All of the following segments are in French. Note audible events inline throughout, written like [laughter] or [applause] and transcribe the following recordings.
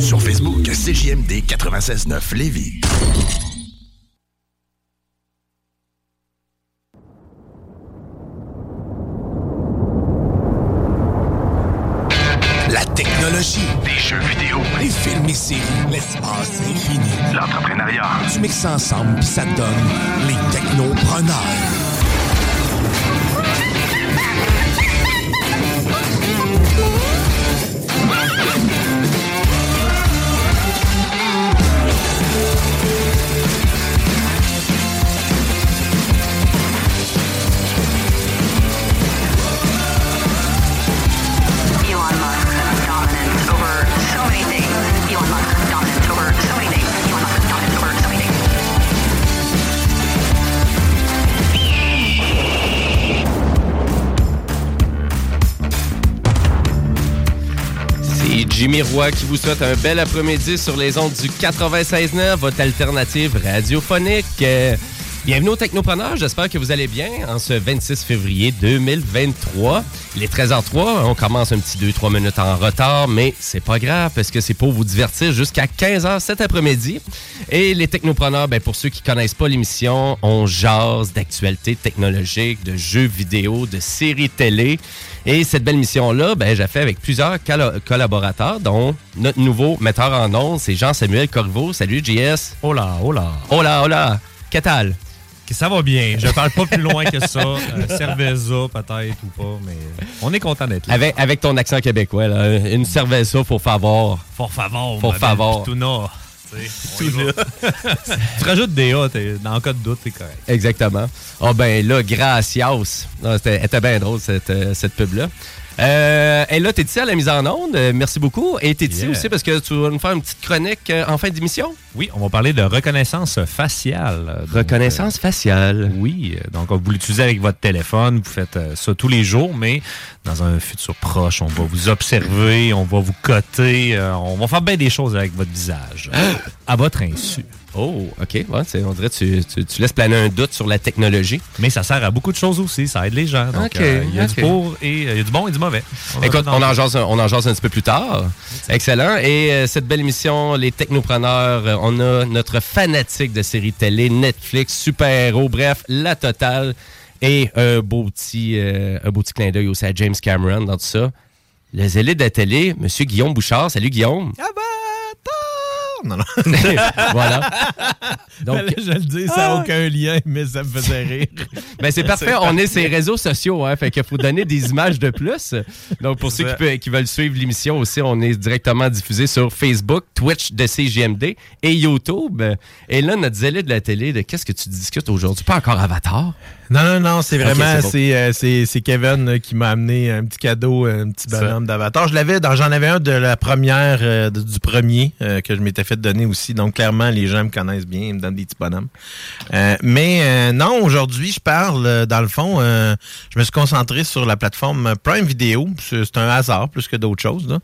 Sur Facebook, CJMD 96.9 Lévis. La technologie, Des jeux vidéo, les films et séries, l'espace infini. l'entrepreneuriat. Tu mixes ça ensemble puis ça te donne les technopreneurs. Jimmy Roy qui vous souhaite un bel après-midi sur les ondes du 96.9, votre alternative radiophonique. Bienvenue au Technopreneur, j'espère que vous allez bien en ce 26 février 2023. Il est 13h03, on commence un petit 2-3 minutes en retard, mais c'est pas grave parce que c'est pour vous divertir jusqu'à 15h cet après-midi. Et les Technopreneurs, ben, pour ceux qui connaissent pas l'émission, on jase d'actualités technologiques, de jeux vidéo, de séries télé. Et cette belle mission-là, ben, j'ai fait avec plusieurs collaborateurs, dont notre nouveau metteur en ondes, c'est Jean-Samuel Corriveau. Salut, JS. Hola, hola. Hola, hola. Que tal? Que ça va bien. Je parle pas plus loin que ça. Euh, cerveza, peut-être ou pas, mais on est content d'être là. Avec, avec ton accent québécois, là, une cerveza pour favor. Por favor. Pour favor. Pituna. [laughs] Tu rajoutes des A, le cas de doute, t'es correct. Exactement. Ah ben là, gracias. Non, C'était bien drôle, cette, euh, cette pub-là. Euh, et là, t'es ici à la mise en onde. Euh, Merci beaucoup. Et t'es ici Yeah. aussi parce que tu vas nous faire une petite chronique euh, en fin d'émission? Oui, on va parler de reconnaissance faciale. Donc, Reconnaissance faciale. euh, oui, donc vous l'utilisez avec votre téléphone, vous faites ça tous les jours, mais dans un futur proche, on va vous observer, on va vous coter, on va faire bien des choses avec votre visage, euh, à votre insu. Oh, OK. Ouais, on dirait que tu, tu- tu laisses planer un doute sur la technologie. Mais ça sert à beaucoup de choses aussi, ça aide les gens. Donc, Ok, euh, il y a du pour et euh, il y a du bon et du mauvais. On Écoute, on en, jase, un- on en jase un petit peu plus tard. Excellent. Et euh, cette belle émission, les technopreneurs, euh, on a notre fanatique de séries télé, Netflix, super-héros, bref, la totale. Et un beau petit, euh, un beau petit clin d'œil aussi à James Cameron dans tout ça. Le zélé de la télé, Monsieur Guillaume Bouchard. Salut Guillaume. Non, non. [laughs] voilà. Donc, je le dis, ça n'a aucun lien, mais ça me faisait rire. [laughs] Ben c'est [laughs] parfait, on est sur les réseaux sociaux, hein, fait qu'il faut donner des images de plus. Donc pour ceux qui, peut- qui veulent suivre l'émission aussi, on est directement diffusé sur Facebook, Twitch de CGMD et YouTube. Et là, notre zélé de la télé, de qu'est-ce que tu discutes aujourd'hui? Pas encore Avatar? Non, non, non, c'est vraiment, c'est euh, c'est- c'est Kevin euh, qui m'a amené un petit cadeau, un petit bonhomme d'avatar. Je l'avais, dans- j'en avais un de la première, euh, du premier euh, que je m'étais fait donner aussi. Donc clairement, les gens me connaissent bien, ils me donnent des petits bonhommes. Euh, mais euh, non, aujourd'hui, je parle, dans le fond, euh, je me suis concentré sur la plateforme Prime Video. C'est c'est un hasard plus que d'autres choses. Là.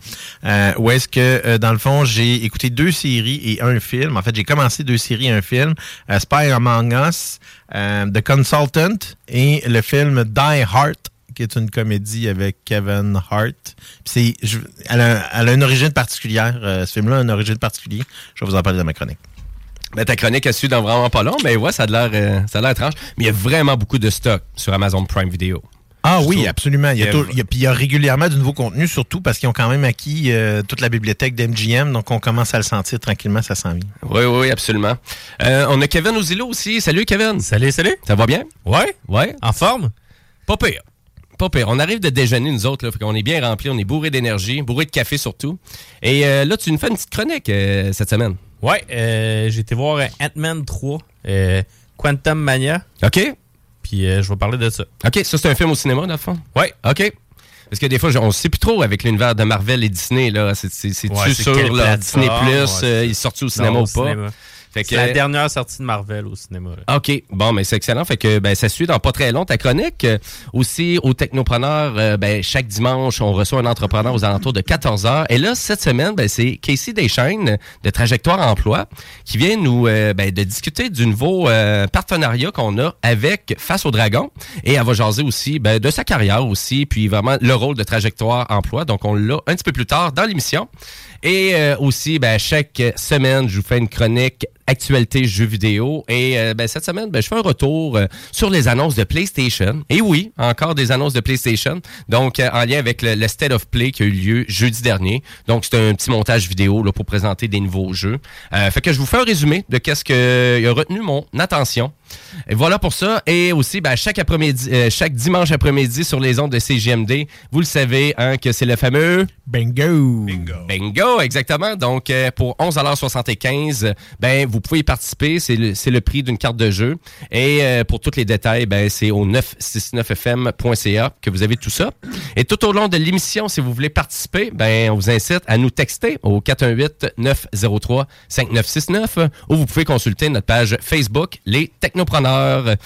Euh, où est-ce que, euh, dans le fond, j'ai écouté deux séries et un film. En fait, j'ai commencé deux séries et un film. Spy Among Us, euh, The Consultant et le film Die Hard qui est une comédie avec Kevin Hart. C'est, elle, a, une origine particulière. euh, ce film-là a une origine particulière. Je vais vous en parler dans ma chronique. Ben, ta chronique a su dans vraiment pas long, mais ouais, ça a l'air, euh, ça a l'air étrange. Mais il y a vraiment beaucoup de stock sur Amazon Prime Video. Ah oui, trouve. absolument. Il y, a tout- il y a- puis il y a régulièrement du nouveau contenu, surtout parce qu'ils ont quand même acquis euh, toute la bibliothèque d'MGM, donc on commence à le sentir tranquillement, ça s'en vient. Oui, oui, oui, absolument. Euh, on a Kevin Ouzilo aussi. Salut, Kevin. Salut, salut. Ça va bien? Ouais, Ouais. en forme? Pas pire. Pas pire. On arrive de déjeuner, nous autres. Là, fait qu'on est bien remplis. On est bourré d'énergie, bourré de café surtout. Et euh, là, tu nous fais une petite chronique euh, cette semaine. Ouais, euh, j'ai été voir Ant-Man 3, euh, Quantum Mania, OK? Puis euh, je vais parler de ça. OK, ça, c'est un film au cinéma, dans le fond? Ouais. OK. Parce que des fois, on ne sait plus trop avec l'univers de Marvel et Disney. là. C'est- C'est c'est-tu Ouais, sur là, Disney Plus, ouais, euh, il est sorti au cinéma Non, ou pas? cinéma. Fait C'est la dernière sortie de Marvel au cinéma. là. OK. Bon, mais c'est excellent. Fait que ben, ça suit dans pas très long ta chronique. Euh, aussi, au Technopreneur, euh, ben, chaque dimanche, on reçoit un entrepreneur aux alentours de 14 heures. Et là, cette semaine, ben, c'est Casey Deschaines de Trajectoire Emploi qui vient nous euh, ben, de discuter du nouveau euh, partenariat qu'on a avec Face au Dragon. Et elle va jaser aussi ben, de sa carrière aussi, puis vraiment le rôle de Trajectoire Emploi. Donc, on l'a un petit peu plus tard dans l'émission. Et euh, aussi, ben, chaque semaine, je vous fais une chronique actualité jeux vidéo. Et euh, ben, cette semaine, ben, je fais un retour euh, sur les annonces de PlayStation. Et oui, encore des annonces de PlayStation. Donc, euh, en lien avec le, le State of Play qui a eu lieu jeudi dernier. Donc, c'est un petit montage vidéo là, pour présenter des nouveaux jeux. Euh, fait que je vous fais un résumé de qu'est-ce qui a retenu mon attention. Et voilà pour ça. Et aussi, ben, chaque après-midi, euh, chaque dimanche après-midi sur les ondes de CGMD, vous le savez, hein, que c'est le fameux Bingo! Bingo, exactement. Donc, euh, pour 11,75 ben vous pouvez y participer. C'est le, c'est le prix d'une carte de jeu. Et euh, pour tous les détails, ben c'est au 969fm.ca que vous avez tout ça. Et tout au long de l'émission, si vous voulez participer, ben on vous incite à nous texter au 418-903-5969 ou vous pouvez consulter notre page Facebook, Les Technopreneurs.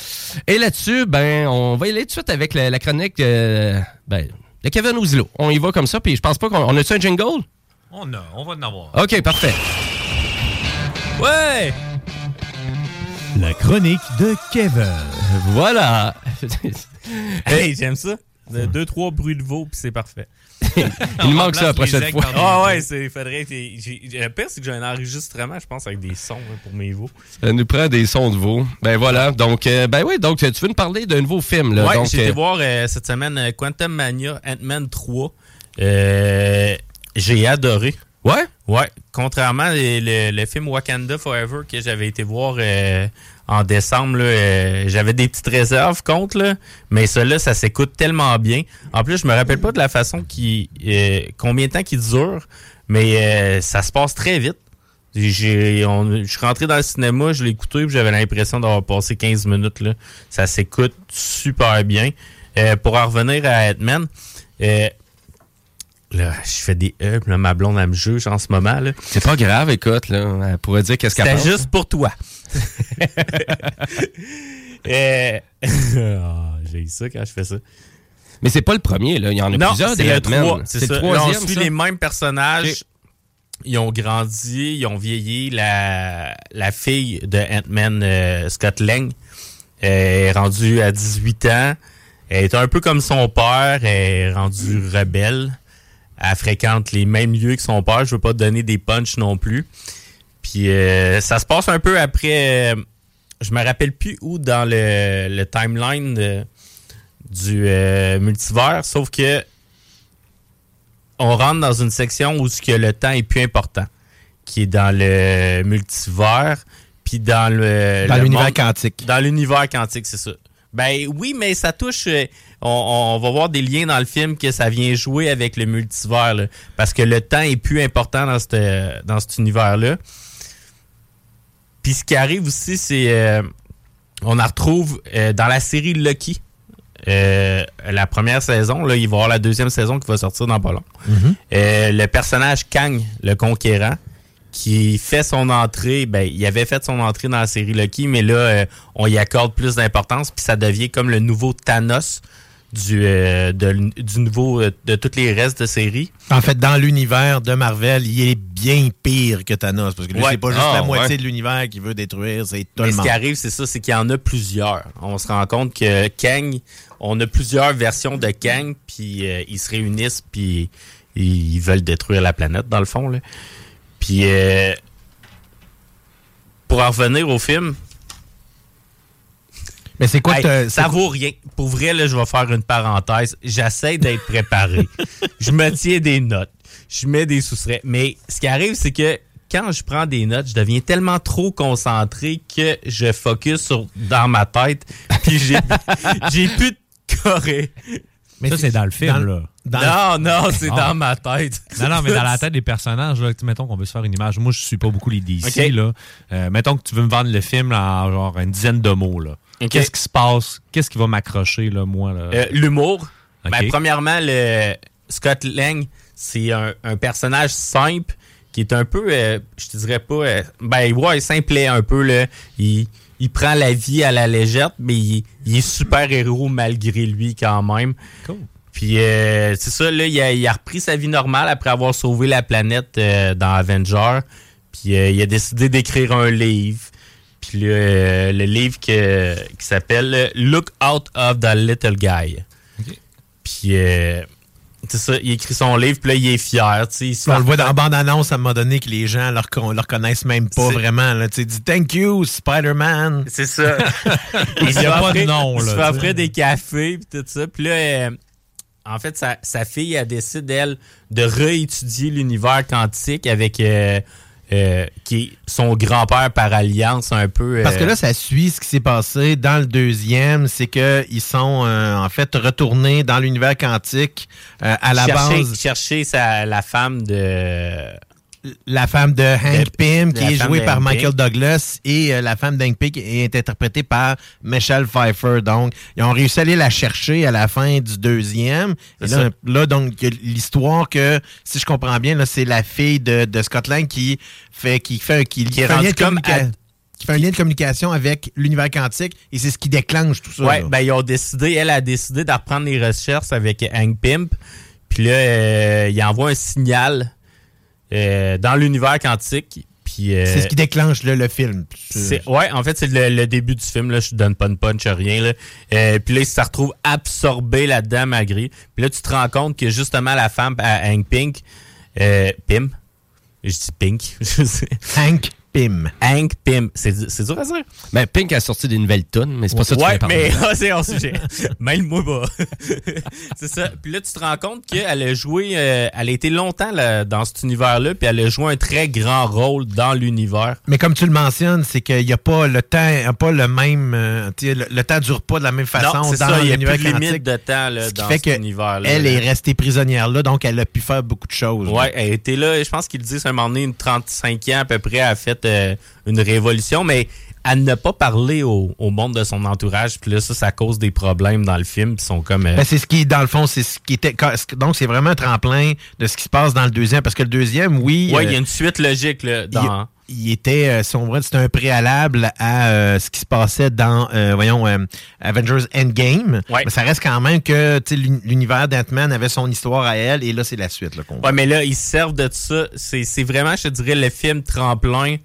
Et là-dessus, ben on va y aller tout de suite avec la, la chronique euh, ben, de Kevin Ouzilo. On y va comme ça, puis je pense pas qu'on on a-tu un jingle? On a, on va en avoir. OK, parfait. Ouais! La chronique de Kevin. Voilà. Hey, j'aime ça. De- Deux, trois bruits de veau, puis c'est parfait. [laughs] Il manque ça la prochaine fois. Ah ouais, c'est faudrait. Le pire, c'est que j'ai un enregistrement, je pense, avec des sons hein, pour mes veaux. Ça nous prend des sons de veau. Ben voilà. Donc, euh, ben oui, donc tu veux nous parler d'un nouveau film, là. ouais, j'ai été euh, voir euh, cette semaine Quantum Mania Ant-Man 3. Euh, j'ai adoré. Ouais? Ouais, contrairement le, le- film Wakanda Forever que j'avais été voir en décembre, euh, j'avais des petites réserves contre, là, mais celui-là, ça s'écoute tellement bien. En plus, je me rappelle pas de la façon qui, euh, combien de temps qu'il dure, mais euh, ça se passe très vite. J'ai, on- je suis rentré dans le cinéma, je l'ai écouté, puis j'avais l'impression d'avoir passé 15 minutes. Là. Ça s'écoute super bien. Euh, pour en revenir à Ant-Man, euh, là, je fais des E, là, ma blonde, elle me juge en ce moment. Là. c'est pas grave, écoute, là. Elle pourrait dire qu'est-ce qu'elle C'était pense. juste pour toi. [laughs] Euh, [laughs] ah, J'ai eu ça quand je fais ça. Mais c'est pas le premier, là. Il y en a Non, plusieurs des le. 3. C'est le. Là, on troisième, suit ça? les mêmes personnages. Ils ont grandi, ils ont vieilli. La, la fille de Ant-Man, euh, Scott Lang, est rendue à 18 ans. Elle est un peu comme son père. Elle est rendue rebelle. Elle fréquente les mêmes lieux que son père. Je veux pas te donner des punchs non plus. Puis euh, ça se passe un peu après. euh, je me rappelle plus où dans le, le timeline de- du euh, multivers, sauf que on rentre dans une section où ce que le temps est plus important, qui est dans le multivers, puis dans le Dans l'univers quantique. dans l'univers quantique, c'est ça. Ben oui, mais ça touche. euh, on, on va voir des liens dans le film que ça vient jouer avec le multivers, là, parce que le temps est plus important dans, cette- dans cet univers-là. Puis ce qui arrive aussi, c'est euh, on la retrouve euh, dans la série Lucky. Euh, la première saison, là, il va y avoir la deuxième saison qui va sortir dans pas long. Euh, le personnage Kang, le conquérant, qui fait son entrée, ben, il avait fait son entrée dans la série Lucky, mais là, on y accorde plus d'importance, puis ça devient comme le nouveau Thanos du, euh, de du nouveau, euh, de tous les restes de série. En fait, dans l'univers de Marvel, il est bien pire que Thanos. Parce que lui, Ouais. c'est pas juste Ah, la ouais. moitié de l'univers qu'il veut détruire, c'est tout Mais ce qui arrive, c'est ça, c'est qu'il y en a plusieurs. On se rend compte que Kang, on a plusieurs versions de Kang, puis euh, ils se réunissent, puis ils ils veulent détruire la planète, dans le fond. Là. Puis, euh, pour en revenir au film, Mais c'est quoi Hey, ça vaut rien. Pour vrai, là, je vais faire une parenthèse. J'essaie d'être préparé. [laughs] je me tiens des notes. Je mets des soustraits. Mais ce qui arrive, c'est que quand je prends des notes, je deviens tellement trop concentré que je focus sur dans ma tête. [laughs] Puis j'ai [laughs] j'ai plus de corée. Mais ça, c'est dans le film, dans- là. dans- Non, non, c'est Ah. dans ma tête. Non, non, mais dans la tête des personnages, là, tu- mettons qu'on veut se faire une image. Moi, je suis pas beaucoup les DC, là. Euh, mettons que tu veux me vendre le film en genre une dizaine de mots, là. Qu'est-ce qui se passe? Qu'est-ce qui va m'accrocher, là, moi, là? Euh, L'humour. Ok. Ben, premièrement, le Scott Lang, c'est un, un personnage simple qui est un peu, euh, je te dirais pas, euh, ben ouais, simplet un peu. Là. Il, il prend la vie à la légère, mais il, il est super héros malgré lui quand même. Cool. Puis euh, c'est ça, là, il a, il a repris sa vie normale après avoir sauvé la planète euh, dans Avenger. Puis euh, il a décidé d'écrire un livre. Puis le, le livre que- qui s'appelle Look Out of the Little Guy. Puis euh, c'est ça, il écrit son livre, puis là, il est fier. Il se On le voit dans la bande-annonce à un moment donné que les gens ne le reconnaissent même pas vraiment. Là. Sais, dis Thank you, Spider-Man. C'est ça. [laughs] il se y a pas de nom, Il se là, fait offrir des cafés puis tout ça. Puis là, euh, en fait, sa, sa fille, elle décide, elle, de réétudier l'univers quantique avec euh, euh, qui est son grand-père par alliance un peu. euh, Parce que là, ça suit ce qui s'est passé dans le deuxième. C'est qu'ils sont euh, en fait retournés dans l'univers quantique euh, à la chercher, base. chercher sa, la femme de. La femme de Hank Pym, qui est jouée par Michael. Douglas, et euh, la femme d'Hank Pym qui est interprétée par Michelle Pfeiffer. Donc, ils ont réussi à aller la chercher à la fin du deuxième. Et là, là, donc, l'histoire que, si je comprends bien, c'est la fille de, de Scotland qui fait, qui fait, qui, Qui est fait un lien rendue de comme communica- ad- qui fait un lien de communication avec l'univers quantique, et c'est ce qui déclenche tout ça. Là. ben ils ont décidé, elle a décidé de reprendre les recherches avec Hank Pimp. Puis là, euh, il envoie un signal euh, dans l'univers quantique. Puis euh, c'est ce qui déclenche là, le film. c'est- ouais, en fait, c'est le, le début du film. Là, je donne pas de punch, rien. Là. Euh, puis là, se retrouve absorbé là-dedans, malgré. Puis là, tu te rends compte que justement, la femme à Hank Pink, Pim, je dis Pink, [laughs] je sais. Hank? Pym. Hank Pim, c'est c'est dur à dire? Ben, Pink a sorti des nouvelles tonnes, mais c'est pas ça que tu Ouais, mais [laughs] ah, c'est hors sujet. [laughs] Mêle-moi pas. [laughs] c'est ça. Puis là, tu te rends compte qu'elle a joué, euh, elle a été longtemps là, dans cet univers-là, puis elle a joué un très grand rôle dans l'univers. Mais comme tu le mentionnes, c'est qu'il n'y a pas le temps, a pas le même. euh, tu sais, le, le temps dure pas de la même façon non, c'est dans ça, il y a l'univers plus de limite de temps là, ce qui dans fait cet que univers-là. Elle là. est restée prisonnière là, donc elle a pu faire beaucoup de choses. Ouais, elle était là, je pense qu'ils disent à un moment donné, une 35 ans à peu près, elle a fait euh, une révolution, mais elle n'a pas parlé au, au monde de son entourage. Puis là, ça, ça cause des problèmes dans le film. Ils sont comme... euh, Ben, c'est ce qui, dans le fond, c'est ce qui était. Donc, c'est vraiment un tremplin de ce qui se passe dans le deuxième. Parce que le deuxième, oui. ouais, il y euh, a une suite logique là, dans... il était, euh, si on veut, c'était un préalable à euh, ce qui se passait dans, euh, voyons, euh, Avengers Endgame. Ouais. Mais ça reste quand même que l'univers d'Ant-Man avait son histoire à elle, et là, c'est la suite. Ouais, mais là, ils se servent de ça. C'est c'est vraiment, je te dirais, le film tremplin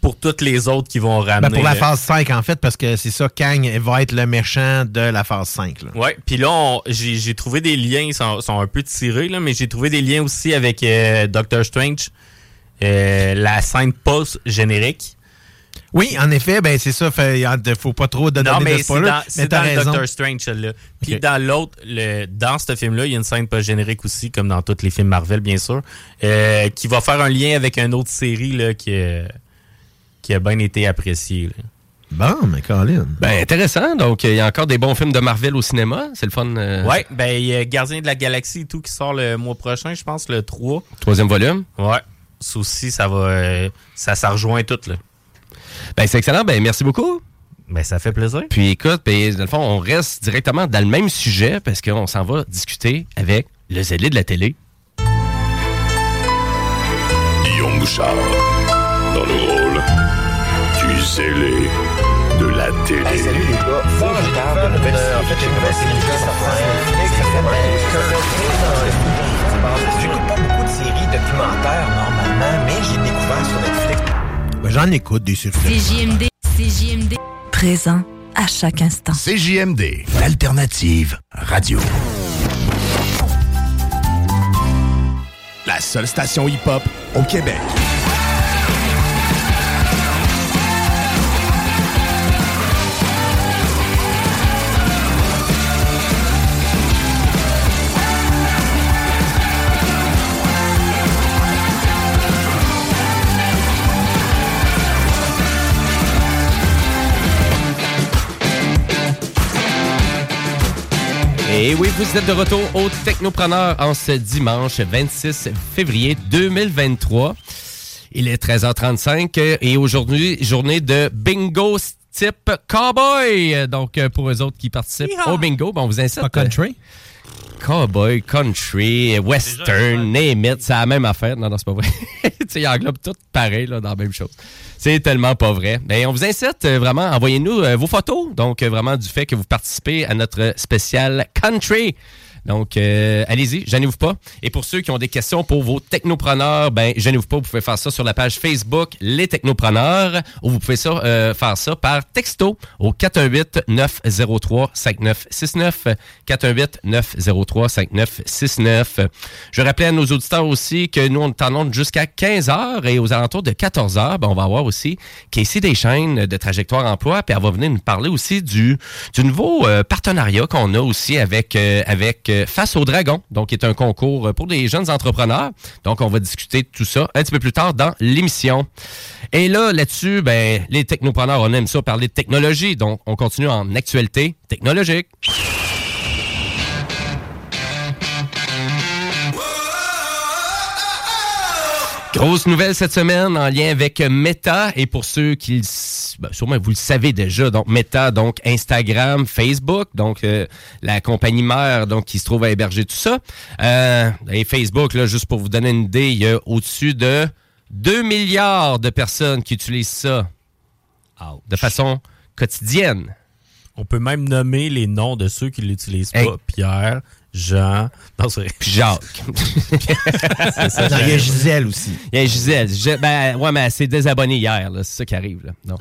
pour toutes les autres qui vont ramener. Ben, pour la phase 5, en fait, parce que c'est ça, Kang va être le méchant de la phase 5. Là. Ouais, puis là, j'ai j'ai trouvé des liens, ils sont, sont un peu tirés, là, mais j'ai trouvé des liens aussi avec euh, Doctor Strange, euh, la scène post-générique. Oui, en effet, ben c'est ça. Fait, faut pas trop de Non, donner mais de c'est spoilers. dans, mais c'est dans. Doctor Strange, celle-là. Puis dans l'autre, dans ce film-là, il y a une scène post-générique aussi, comme dans tous les films Marvel, bien sûr, euh, qui va faire un lien avec une autre série là, qui, qui a bien été appréciée. là. Bon, mais Colin. Ben, intéressant. Donc, il y a encore des bons films de Marvel au cinéma. C'est le fun. euh, Ouais, ben il y a Gardien de la Galaxie et tout qui sort le mois prochain, je pense, le 3. Troisième volume. Ouais. Ça aussi, ça va. euh, ça, ça rejoint tout, là. Ben, c'est excellent. Ben, merci beaucoup. Ben, ça fait plaisir. Puis écoute, ben, dans le fond, on reste directement dans le même sujet parce qu'on s'en va discuter avec le zélé de la télé. Guillaume Bouchard, dans le zélé de la télé. salut les gars, nouvelle. En fait, j'ai J'écoute pas beaucoup de séries documentaires normalement, mais j'ai découvert sur Netflix. Ben, J'en écoute des séries. CJMD, CJMD. Présent à chaque instant. CJMD, l'alternative radio. La seule station hip-hop au Québec. Et oui, vous êtes de retour au Technopreneur en ce dimanche 26 février 2023. Il est 13h35 euh, et aujourd'hui, journée de bingo type cowboy. Donc, euh, pour eux autres qui participent au bingo, ben, on vous incite. Pas country? Cowboy, country, western, name it, c'est la même affaire. Non, non, c'est pas vrai. [laughs] ils englobent tout pareil dans la même chose. C'est tellement pas vrai. Ben, on vous incite euh, vraiment, envoyez-nous euh, vos photos. Donc, euh, vraiment du fait que vous participez à notre spécial country. Donc, euh, allez-y, gênez-vous pas. Et pour ceux qui ont des questions pour vos technopreneurs, ben, gênez-vous pas, vous pouvez faire ça sur la page Facebook Les Technopreneurs ou vous pouvez euh, faire ça par texto au 418-903-5969. 418-903-5969. Je rappelle à nos auditeurs aussi que nous, on est en onde jusqu'à 15h et aux alentours de 14h, ben, on va avoir aussi Casey Deschaines de Trajectoire Emploi, puis elle va venir nous parler aussi du, du nouveau euh, partenariat qu'on a aussi avec, euh, avec euh, Face au Dragon, donc qui est un concours euh, pour des jeunes entrepreneurs. Donc, on va discuter de tout ça un petit peu plus tard dans l'émission. Et là, là-dessus, ben, les technopreneurs, on aime ça parler de technologie, donc on continue en actualité technologique. Grosse nouvelle cette semaine en lien avec Meta et pour ceux qui, ben, sûrement vous le savez déjà, donc Meta, donc Instagram, Facebook, donc euh, la compagnie mère donc qui se trouve à héberger tout ça. Euh, et Facebook, là, juste pour vous donner une idée, il y a au-dessus de 2 milliards de personnes qui utilisent ça de façon quotidienne. On peut même nommer les noms de ceux qui l'utilisent Hey. pas. Pierre, Jean, non, c'est Puis Jacques. [laughs] ça, Non, Il y a. Gisèle aussi. Il y a Gisèle. Je- ben, ouais, mais elle s'est désabonnée hier, là. C'est ça qui arrive, là. Non.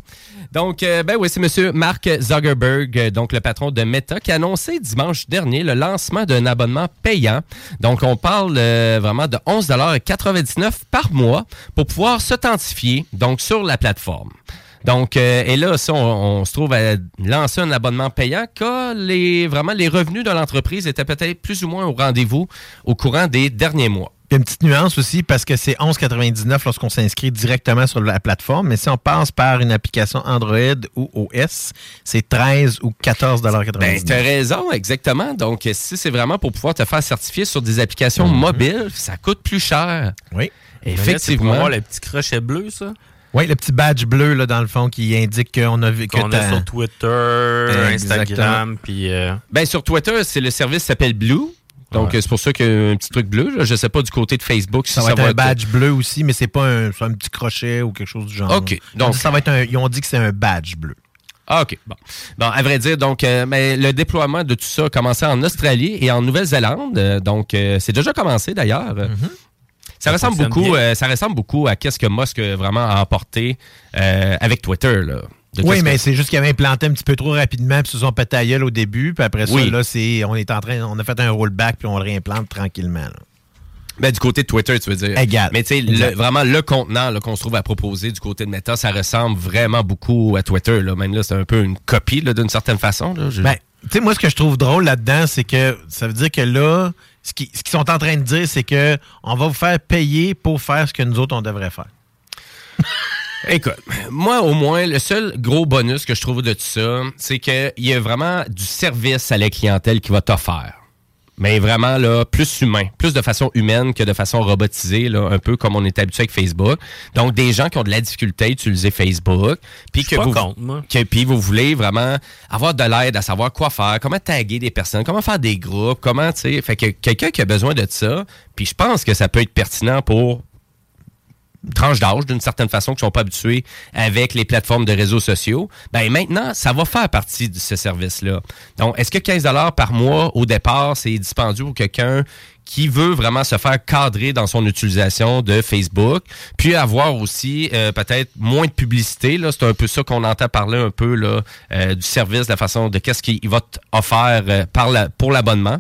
Donc, euh, ben oui, c'est monsieur Mark Zuckerberg, euh, donc le patron de Meta, qui a annoncé dimanche dernier le lancement d'un abonnement payant. Donc, on parle euh, vraiment de 11,99 par mois pour pouvoir s'authentifier, donc, sur la plateforme. Donc, euh, et là, ça, on, on se trouve à lancer un abonnement payant car les, vraiment les revenus de l'entreprise étaient peut-être plus ou moins au rendez-vous au courant des derniers mois. Il y a une petite nuance aussi parce que c'est 11,99 lorsqu'on s'inscrit directement sur la plateforme, mais si on passe par une application Android ou OS, c'est 13 ou 14,99 Ben, tu as raison, exactement. Donc, si c'est vraiment pour pouvoir te faire certifier sur des applications Mhm. mobiles, ça coûte plus cher. Oui. Mais là, c'est pour Effectivement. avoir le petit crochet bleu, ça. Oui, le petit badge bleu là, dans le fond qui indique qu'on a vu que Qu'on t'as- sur Twitter, Exactement. Instagram, puis... euh, Ben, sur Twitter, c'est le service qui s'appelle Blue. Donc, Ouais. euh, c'est pour ça qu'il y a un petit truc bleu. là. Je sais pas du côté de Facebook si ça va être un badge bleu aussi, mais c'est pas un, c'est un petit crochet ou quelque chose du genre. OK. Ils ont Donc- dit ça va être un, ils ont dit que c'est un badge bleu. Ah, OK. Bon. Bon, à vrai dire, donc, euh, mais le déploiement de tout ça a commencé en Australie et en Nouvelle-Zélande. Euh, donc, euh, c'est déjà commencé d'ailleurs. Euh, Ça, Ça ressemble beaucoup, euh, ça ressemble beaucoup à qu'est-ce que Musk a vraiment a apporté euh, avec Twitter. Là. Oui, mais que- c'est juste qu'ils avaient implanté un petit peu trop rapidement, puis se sont pété à gueule au début, puis après ça, Oui. là, c'est, on est en train, on a fait un rollback, puis on le réimplante tranquillement. là. Ben, du côté de Twitter, tu veux dire. Égal. Mais tu sais, vraiment, le contenant qu'on se trouve à proposer du côté de Meta, ça ressemble vraiment beaucoup à Twitter. Là. Même là, c'est un peu une copie d'une certaine façon. Là. Je- Ben, tu sais, moi, ce que je trouve drôle là-dedans, c'est que ça veut dire que là, ce qu'ils sont en train de dire, c'est que on va vous faire payer pour faire ce que nous autres, on devrait faire. [laughs] Écoute, moi, au moins, le seul gros bonus que je trouve de tout ça, c'est qu'il y a vraiment du service à la clientèle qui va t'offrir. Mais vraiment, là, plus humain, plus de façon humaine que de façon robotisée, là, un peu comme on est habitué avec Facebook. Donc, des gens qui ont de la difficulté à utiliser Facebook, puis que vous, contre, moi. que- puis vous voulez vraiment avoir de l'aide à savoir quoi faire, comment taguer des personnes, comment faire des groupes, comment, tu sais, fait que quelqu'un qui a besoin de ça, puis je pense que ça peut être pertinent pour tranche d'âge d'une certaine façon qui sont pas habitués avec les plateformes de réseaux sociaux, ben maintenant, ça va faire partie de ce service-là. Donc, est-ce que 15 par mois au départ, c'est dispendieux pour quelqu'un qui veut vraiment se faire cadrer dans son utilisation de Facebook, puis avoir aussi euh, peut-être moins de publicité. Là, c'est un peu ça qu'on entend parler un peu là euh, du service, de la façon de qu'est-ce qu'il va t'offrir euh, par la, pour l'abonnement.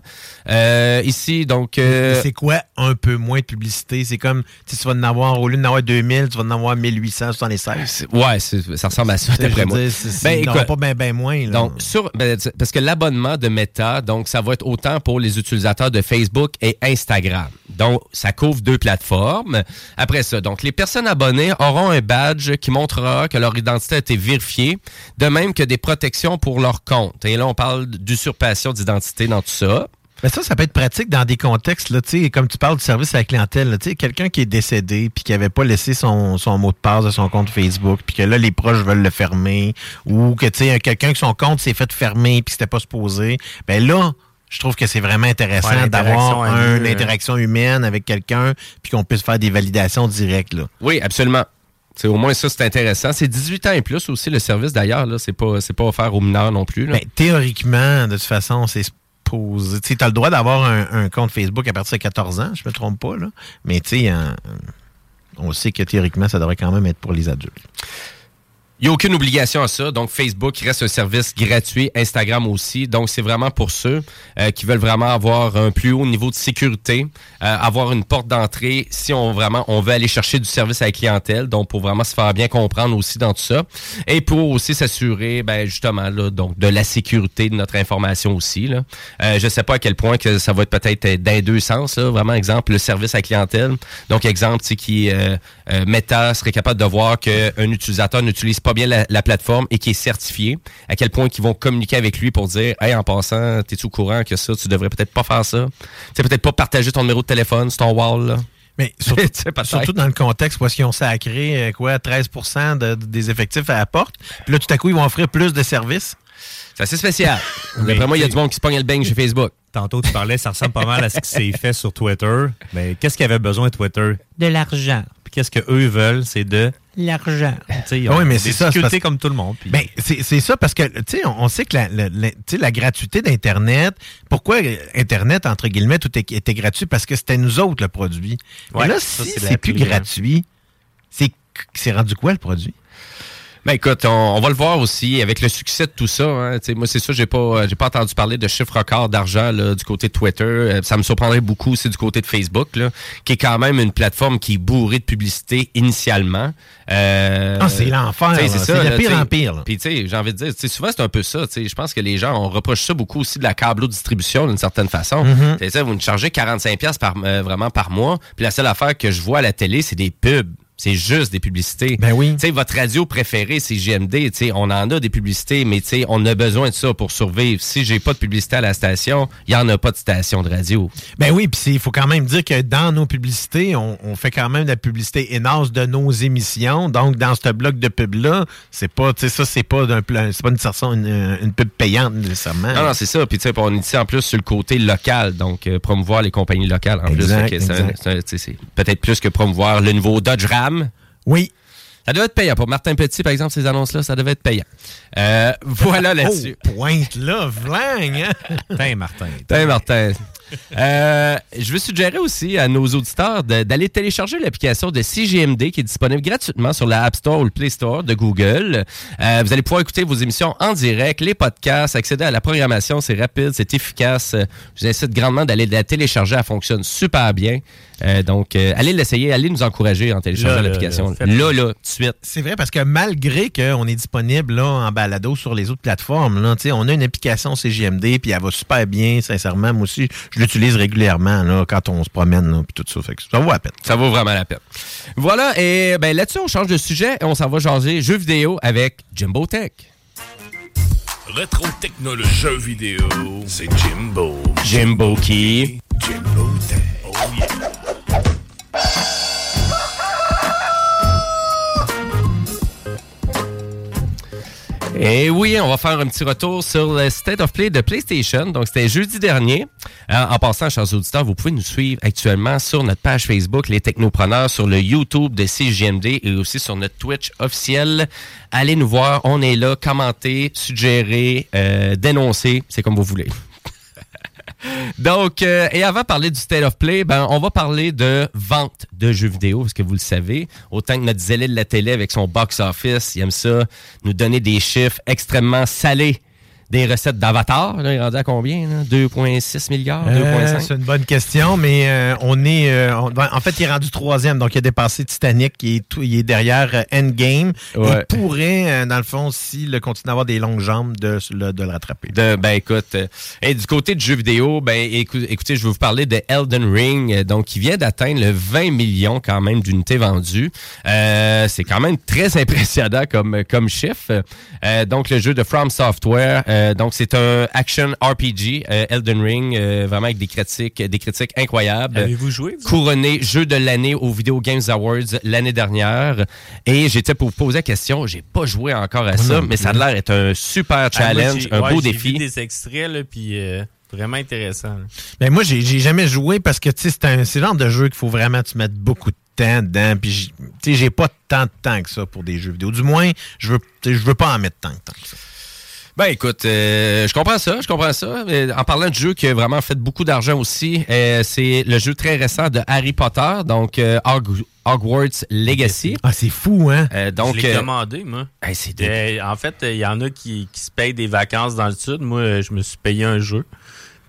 Euh, ici, donc. euh, C'est quoi un peu moins de publicité? C'est comme, tu vas en avoir, au lieu d'en avoir 2000, tu vas en avoir 1876. c'est- ouais, ça ressemble à ça, d'après moi. dire, Ben, écoute, pas bien ben moins. là. Donc, sur, ben, parce que l'abonnement de Meta, donc, ça va être autant pour les utilisateurs de Facebook et Instagram. Donc, ça couvre deux plateformes. Après ça, donc les personnes abonnées auront un badge qui montrera que leur identité a été vérifiée, de même que des protections pour leur compte. Et là, on parle d'usurpation d'identité dans tout ça. Mais ça, ça peut être pratique dans des contextes, là, tu sais, comme tu parles du service à la clientèle, quelqu'un qui est décédé puis qui avait pas laissé son, mot de passe de son compte Facebook, puis que là, les proches veulent le fermer, ou que, quelqu'un que son compte s'est fait fermer puis c'était pas supposé, ben là, je trouve que c'est vraiment intéressant Ouais, d'avoir l'interaction est une hein. interaction humaine avec quelqu'un puis qu'on puisse faire des validations directes, là. Oui, absolument. C'est au moins ça, c'est intéressant. C'est 18 ans et plus aussi le service d'ailleurs. Là, c'est pas, c'est pas offert aux mineurs non plus. là. Ben, théoriquement, de toute façon, c'est supposé. Tu as le droit d'avoir un, un compte Facebook à partir de 14 ans, je me trompe pas, là. Mais tu sais, en- on sait que théoriquement, ça devrait quand même être pour les adultes. Il n'y a aucune obligation à ça. Donc, Facebook reste un service gratuit, Instagram aussi. Donc, c'est vraiment pour ceux euh, qui veulent vraiment avoir un plus haut niveau de sécurité, euh, avoir une porte d'entrée si on vraiment on veut aller chercher du service à la clientèle. Donc, pour vraiment se faire bien comprendre aussi dans tout ça. Et pour aussi s'assurer, ben, justement, là, donc, de la sécurité de notre information aussi. Là. Euh, je ne sais pas à quel point que ça va être peut-être dans les deux sens. Là. Vraiment, exemple, le service à la clientèle. Donc, exemple, qui euh, euh, Meta serait capable de voir qu'un utilisateur n'utilise pas bien la, la plateforme et qui est certifié, à quel point qu'ils vont communiquer avec lui pour dire Hey, en passant, t'es-tu au courant que ça, tu devrais peut-être pas faire ça? Tu sais, peut-être pas partager ton numéro de téléphone sur ton wall, là. Mais [laughs] surtout, dans le contexte où est-ce qu'ils ont sacré euh, quoi, 13 de- des effectifs à la porte. Puis là, tout à coup, ils vont offrir plus de services. C'est assez spécial. [laughs] Mais D'après moi, il y a du monde qui se pogne le bang chez Facebook. Tantôt, tu parlais, ça ressemble pas mal à ce qui s'est fait sur Twitter. Mais qu'est-ce qu'il avait besoin, Twitter? De l'argent. Puis qu'est-ce qu'eux veulent? C'est de l'argent. Tu sais, ils ont Oui, mais c'est ça, c'est difficultés parce- comme tout le monde. puis- Ben, c'est c'est ça parce que, tu sais, on, on sait que la, la- la- tu sais, la gratuité d'Internet, pourquoi euh, Internet, entre guillemets, tout est- était gratuit? Parce que c'était nous autres, le produit. Ouais, Mais là, ça, si c'est plus hein. gratuit, c'est c'est rendu quoi, le produit? Ben écoute, on, on va le voir aussi avec le succès de tout ça. Hein, moi, c'est ça, j'ai pas, euh, j'ai pas entendu parler de chiffres records d'argent là, du côté de Twitter. Euh, Ça me surprendrait beaucoup aussi du côté de Facebook, là, qui est quand même une plateforme qui est bourrée de publicité initialement. Euh, Ah, c'est l'enfer. C'est C'est ça. là, pire en pire. Puis tu sais, j'ai envie de dire, souvent c'est un peu ça. Je pense que les gens, on reproche ça beaucoup aussi de la câblo-distribution d'une certaine façon. Mhm. Ça, vous nous chargez 45$ piastres par, euh, vraiment par mois. Puis la seule affaire que je vois à la télé, c'est des pubs. C'est juste des publicités. Ben oui. Tu sais, votre radio préférée, c'est GMD. Tu sais, on en a des publicités, mais tu sais, on a besoin de ça pour survivre. Si j'ai pas de publicité à la station, il y en a pas de station de radio. Ben oui, puis il faut quand même dire que dans nos publicités, on, on fait quand même de la publicité énorme de nos émissions. Donc, dans ce bloc de pub-là, c'est pas, tu sais, ça, c'est pas d'un c'est pas une, une, une pub payante nécessairement. Non, non, c'est ça. Puis tu sais, on est ici en plus sur le côté local, donc euh, promouvoir les compagnies locales en Exact, plus. C'est peut-être plus que promouvoir le nouveau Dodge Ram. Oui. Ça devait être payant. Pour Martin Petit, par exemple, ces annonces-là, ça devait être payant. Euh, [laughs] voilà là-dessus. Oh, pointe là, vlang, hein? [laughs] Martin. Tiens, Martin. Euh, je veux suggérer aussi à nos auditeurs d'aller télécharger l'application de CGMD qui est disponible gratuitement sur la App Store ou le Play Store de Google. Euh, vous allez pouvoir écouter vos émissions en direct, les podcasts, accéder à la programmation, c'est rapide, c'est efficace. Je vous incite grandement d'aller la télécharger, elle fonctionne super bien. Euh, donc, euh, allez l'essayer, allez nous encourager en téléchargeant Là, là, l'application. là, Là, là, tout de suite. C'est vrai parce que malgré qu'on est disponible là, en balado sur les autres plateformes, là, tu sais, on a une application CGMD puis elle va super bien, sincèrement. Moi aussi, je l'utilise régulièrement là, quand on se promène là, puis tout ça. Fait que ça vaut la peine. Ça vaut vraiment la peine. Voilà, et ben là-dessus, on change de sujet et on s'en va jaser jeux vidéo avec Jimbo Tech. Rétro technologie jeux vidéo, c'est Jimbo. Jimbo qui? Jimbo Tech. Oh yeah. Et oui, on va faire un petit retour sur le State of Play de PlayStation. Donc, c'était jeudi dernier. Euh, en passant, chers auditeurs, vous pouvez nous suivre actuellement sur notre page Facebook, Les Technopreneurs, sur le YouTube de CGMD et aussi sur notre Twitch officiel. Allez nous voir, on est là, commentez, suggérez, euh, dénoncez, c'est comme vous voulez. [laughs] Donc, euh, et avant de parler du State of Play, ben, on va parler de vente de jeux vidéo, parce que vous le savez, autant que notre zélé de la télé avec son box-office, il aime ça, nous donner des chiffres extrêmement salés des recettes d'Avatar. Là, il est rendu à combien? là? 2,6 milliards? Euh, 2,5? c'est une bonne question, mais euh, on est. euh, on- en fait, il est rendu troisième, donc il a dépassé Titanic, il est, tout- il est derrière euh, Endgame. Ouais. Il pourrait, euh, dans le fond, s'il continue à avoir des longues jambes, de, le- de le rattraper. De, ben écoute, euh, et du côté de jeux vidéo, ben écou- écoutez, je vais vous parler de Elden Ring, euh, donc qui vient d'atteindre le 20 millions quand même d'unités vendues. Euh, c'est quand même très [laughs] impressionnant comme comme chiffre. Euh, donc le jeu de From Software, euh, donc c'est un action RPG euh, Elden Ring, euh, vraiment avec des critiques, des critiques incroyables. Avez-vous joué, vous? Couronné jeu de l'année au Video Games Awards l'année dernière. Et j'étais pour vous poser la question, j'ai pas joué encore à ça, mais ça a l'air d'être un super Ah, moi, challenge, un ouais, beau défi. vu des extraits, là, puis euh, vraiment intéressant. là. Ben moi, j'ai jamais joué parce que tu sais, c'est un- genre de jeu qu'il faut vraiment tu mettre beaucoup de temps dedans. Puis j'ai- tu sais, j'ai pas tant de temps que ça pour des jeux vidéo. Du moins, je veux, je veux pas en mettre tant, tant que ça. Ben écoute, euh, je comprends ça, je comprends ça. Mais en parlant de jeu qui a vraiment fait beaucoup d'argent aussi, euh, c'est le jeu très récent de Harry Potter, donc euh, Hog- Hogwarts Legacy. Ah, c'est fou, hein? Euh, donc, je l'ai euh, commandé, moi. hey, c'est Euh, en fait, il y en a qui, qui se payent des vacances dans le sud. Moi, je me suis payé un jeu.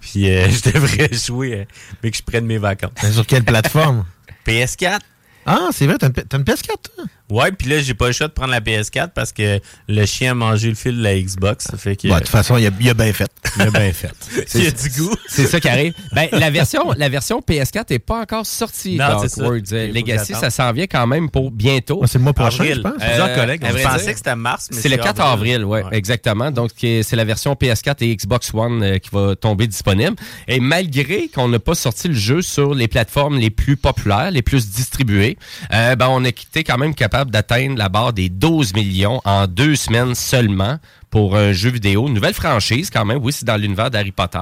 Puis euh, [laughs] je devrais jouer, euh, mais que je prenne mes vacances. Sur quelle plateforme? [laughs] PS4. Ah, c'est vrai, t'as une, une PS4, toi? Ouais, puis là, j'ai pas le choix de prendre la PS4 parce que le chien a mangé le fil de la Xbox. Ça fait que. Ouais, de toute façon, il a, il a bien fait. [laughs] Il a bien fait. [laughs] Il y a du goût. [laughs] C'est ça qui arrive. Ben, la version, la version PS4 n'est pas encore sortie. Non, c'est ça. Faut Legacy, ça s'en vient quand même pour bientôt. Ouais, c'est le mois prochain, Avril. je pense. Euh, Plusieurs collègues. Je pensais que c'était mars, mais C'est le 4 avril, ouais, Ouais. exactement. Donc, c'est la version PS4 et Xbox One euh, qui va tomber disponible. Et malgré qu'on n'a pas sorti le jeu sur les plateformes les plus populaires, les plus distribuées, euh, ben, on a été quand même capable d'atteindre la barre des 12 millions en deux semaines seulement pour un jeu vidéo. Une nouvelle franchise quand même. Oui, c'est dans l'univers d'Harry Potter.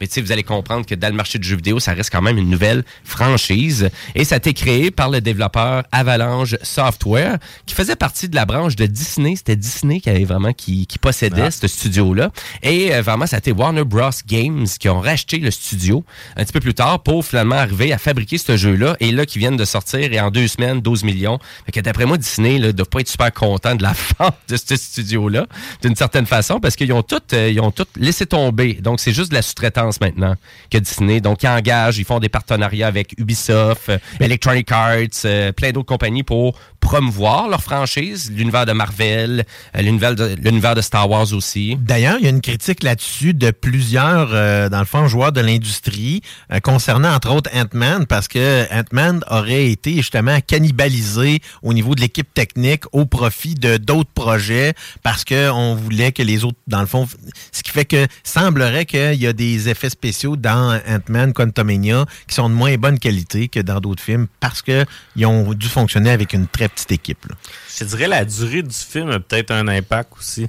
Mais tu sais, vous allez comprendre que dans le marché du jeu vidéo, ça reste quand même une nouvelle franchise. Et ça a été créé par le développeur Avalanche Software, qui faisait partie de la branche de Disney. C'était Disney qui avait vraiment qui, qui possédait Ah. ce studio-là. Et euh, vraiment, ça a été Warner Bros. Games qui ont racheté le studio un petit peu plus tard pour finalement arriver à fabriquer ce jeu-là. Et là, qui viennent de sortir et en deux semaines, 12 millions. Fait que d'après moi, Disney ne doit pas être super content de la [laughs] vente de ce studio-là, d'une certaine façon, parce qu'ils ont tout, euh, ils ont tout laissé tomber. Donc, c'est juste de la sous-traitance maintenant que Disney. Donc, ils engagent, ils font des partenariats avec Ubisoft, euh, Electronic Arts, euh, plein d'autres compagnies pour promouvoir leur franchise, l'univers de Marvel, l'univers de, l'univers de Star Wars aussi. D'ailleurs, il y a une critique là-dessus de plusieurs, dans le fond, joueurs de l'industrie concernant, entre autres, Ant-Man, parce que Ant-Man aurait été justement cannibalisé au niveau de l'équipe technique au profit de d'autres projets parce qu'on voulait que les autres, dans le fond, ce qui fait que semblerait qu'il y a des effets spéciaux dans Ant-Man Quantumania qui sont de moins bonne qualité que dans d'autres films parce qu'ils ont dû fonctionner avec une très petite équipe. là. Je dirais la durée du film a peut-être un impact aussi.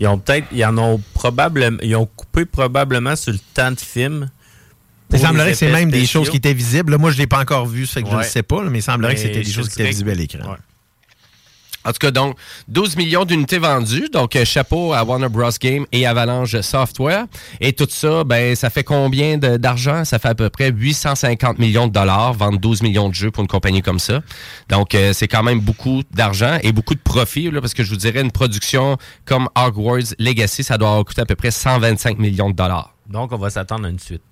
Ils ont peut-être, ils en ont probablement, ils ont coupé probablement sur le temps de film. Il semblerait que c'est même des choses qui étaient visibles. Là, moi, je ne l'ai pas encore vu, ça fait que je ne sais pas, mais il semblerait que c'était des choses qui étaient visibles à l'écran. ouais. En tout cas, donc, 12 millions d'unités vendues. Donc, euh, chapeau à Warner Bros. Game et Avalanche Software. Et tout ça, ben, ça fait combien d'argent? Ça fait à peu près 850 millions de dollars, vendre 12 millions de jeux pour une compagnie comme ça. Donc, euh, c'est quand même beaucoup d'argent et beaucoup de profit, là, parce que je vous dirais, une production comme Hogwarts Legacy, ça doit coûté à peu près 125 millions de dollars. Donc, on va s'attendre à une suite.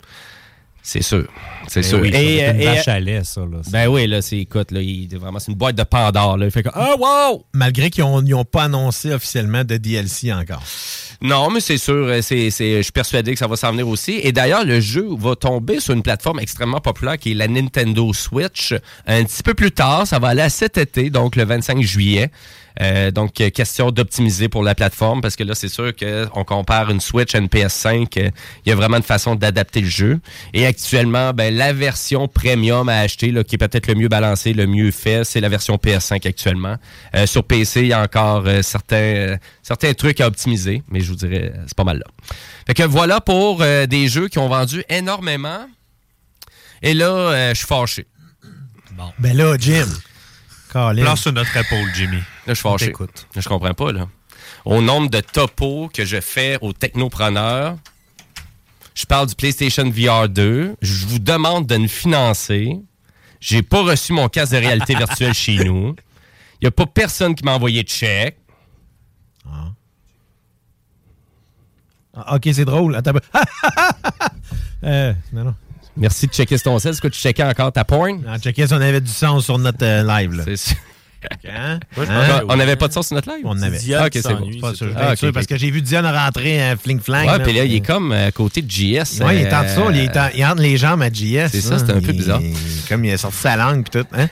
C'est sûr. C'est Ben sûr. oui, ça une et- vache à lait, ça. Là. ben oui, là, c'est, écoute, là, il, vraiment, c'est une boîte de Pandore, là. Il fait que, ah, wow! Malgré qu'ils n'ont pas annoncé officiellement de DLC encore. Non, mais c'est sûr, euh, c'est, c'est, je suis persuadé que ça va s'en venir aussi. Et d'ailleurs, le jeu va tomber sur une plateforme extrêmement populaire qui est la Nintendo Switch. Un petit peu plus tard, ça va aller à cet été, donc le 25 juillet. Euh, donc, euh, question d'optimiser pour la plateforme, parce que là, c'est sûr qu'on compare une Switch à une PS5. euh, Il y a vraiment une façon d'adapter le jeu. Et actuellement, ben, la version premium à acheter, là, qui est peut-être le mieux balancé, le mieux fait, c'est la version PS5 actuellement. Euh, sur PC, il y a encore euh, certains, certains trucs à optimiser, mais je vous dirais, c'est pas mal là. Fait que voilà pour des jeux qui ont vendu énormément. Et là, je suis fâché. Ben là, Jim. Colin. Place sur notre épaule, Jimmy. Là, je suis fâché. Je comprends pas, là. Au nombre de topos que je fais aux technopreneurs, je parle du PlayStation VR 2. Je vous demande de nous financer. J'ai pas reçu mon casque de réalité virtuelle chez [laughs] nous. Il y a pas personne qui m'a envoyé de chèque. Ah, ok, c'est drôle. Attends, [laughs] euh, non, non. Merci de checker ton sel. Est-ce que tu checkais encore ta porn? On checkait si on avait du son sur notre euh, live. Là. C'est sûr. [laughs] Hein? Moi, je Hein? qu'on n'avait pas de son sur notre live? On avait. Ah, ok, c'est bon. Pas sûr, je suis Ah, bien ok, sûr, ok. parce que j'ai vu Diane rentrer un fling-flang. Ouais, puis là, il est comme euh, à côté de JS. Ouais, il est en euh, dessous, il est, en- il est entre les jambes à JS. C'est ça, hein. c'est un peu Il- bizarre. Comme il a sorti sa langue puis tout. Hein?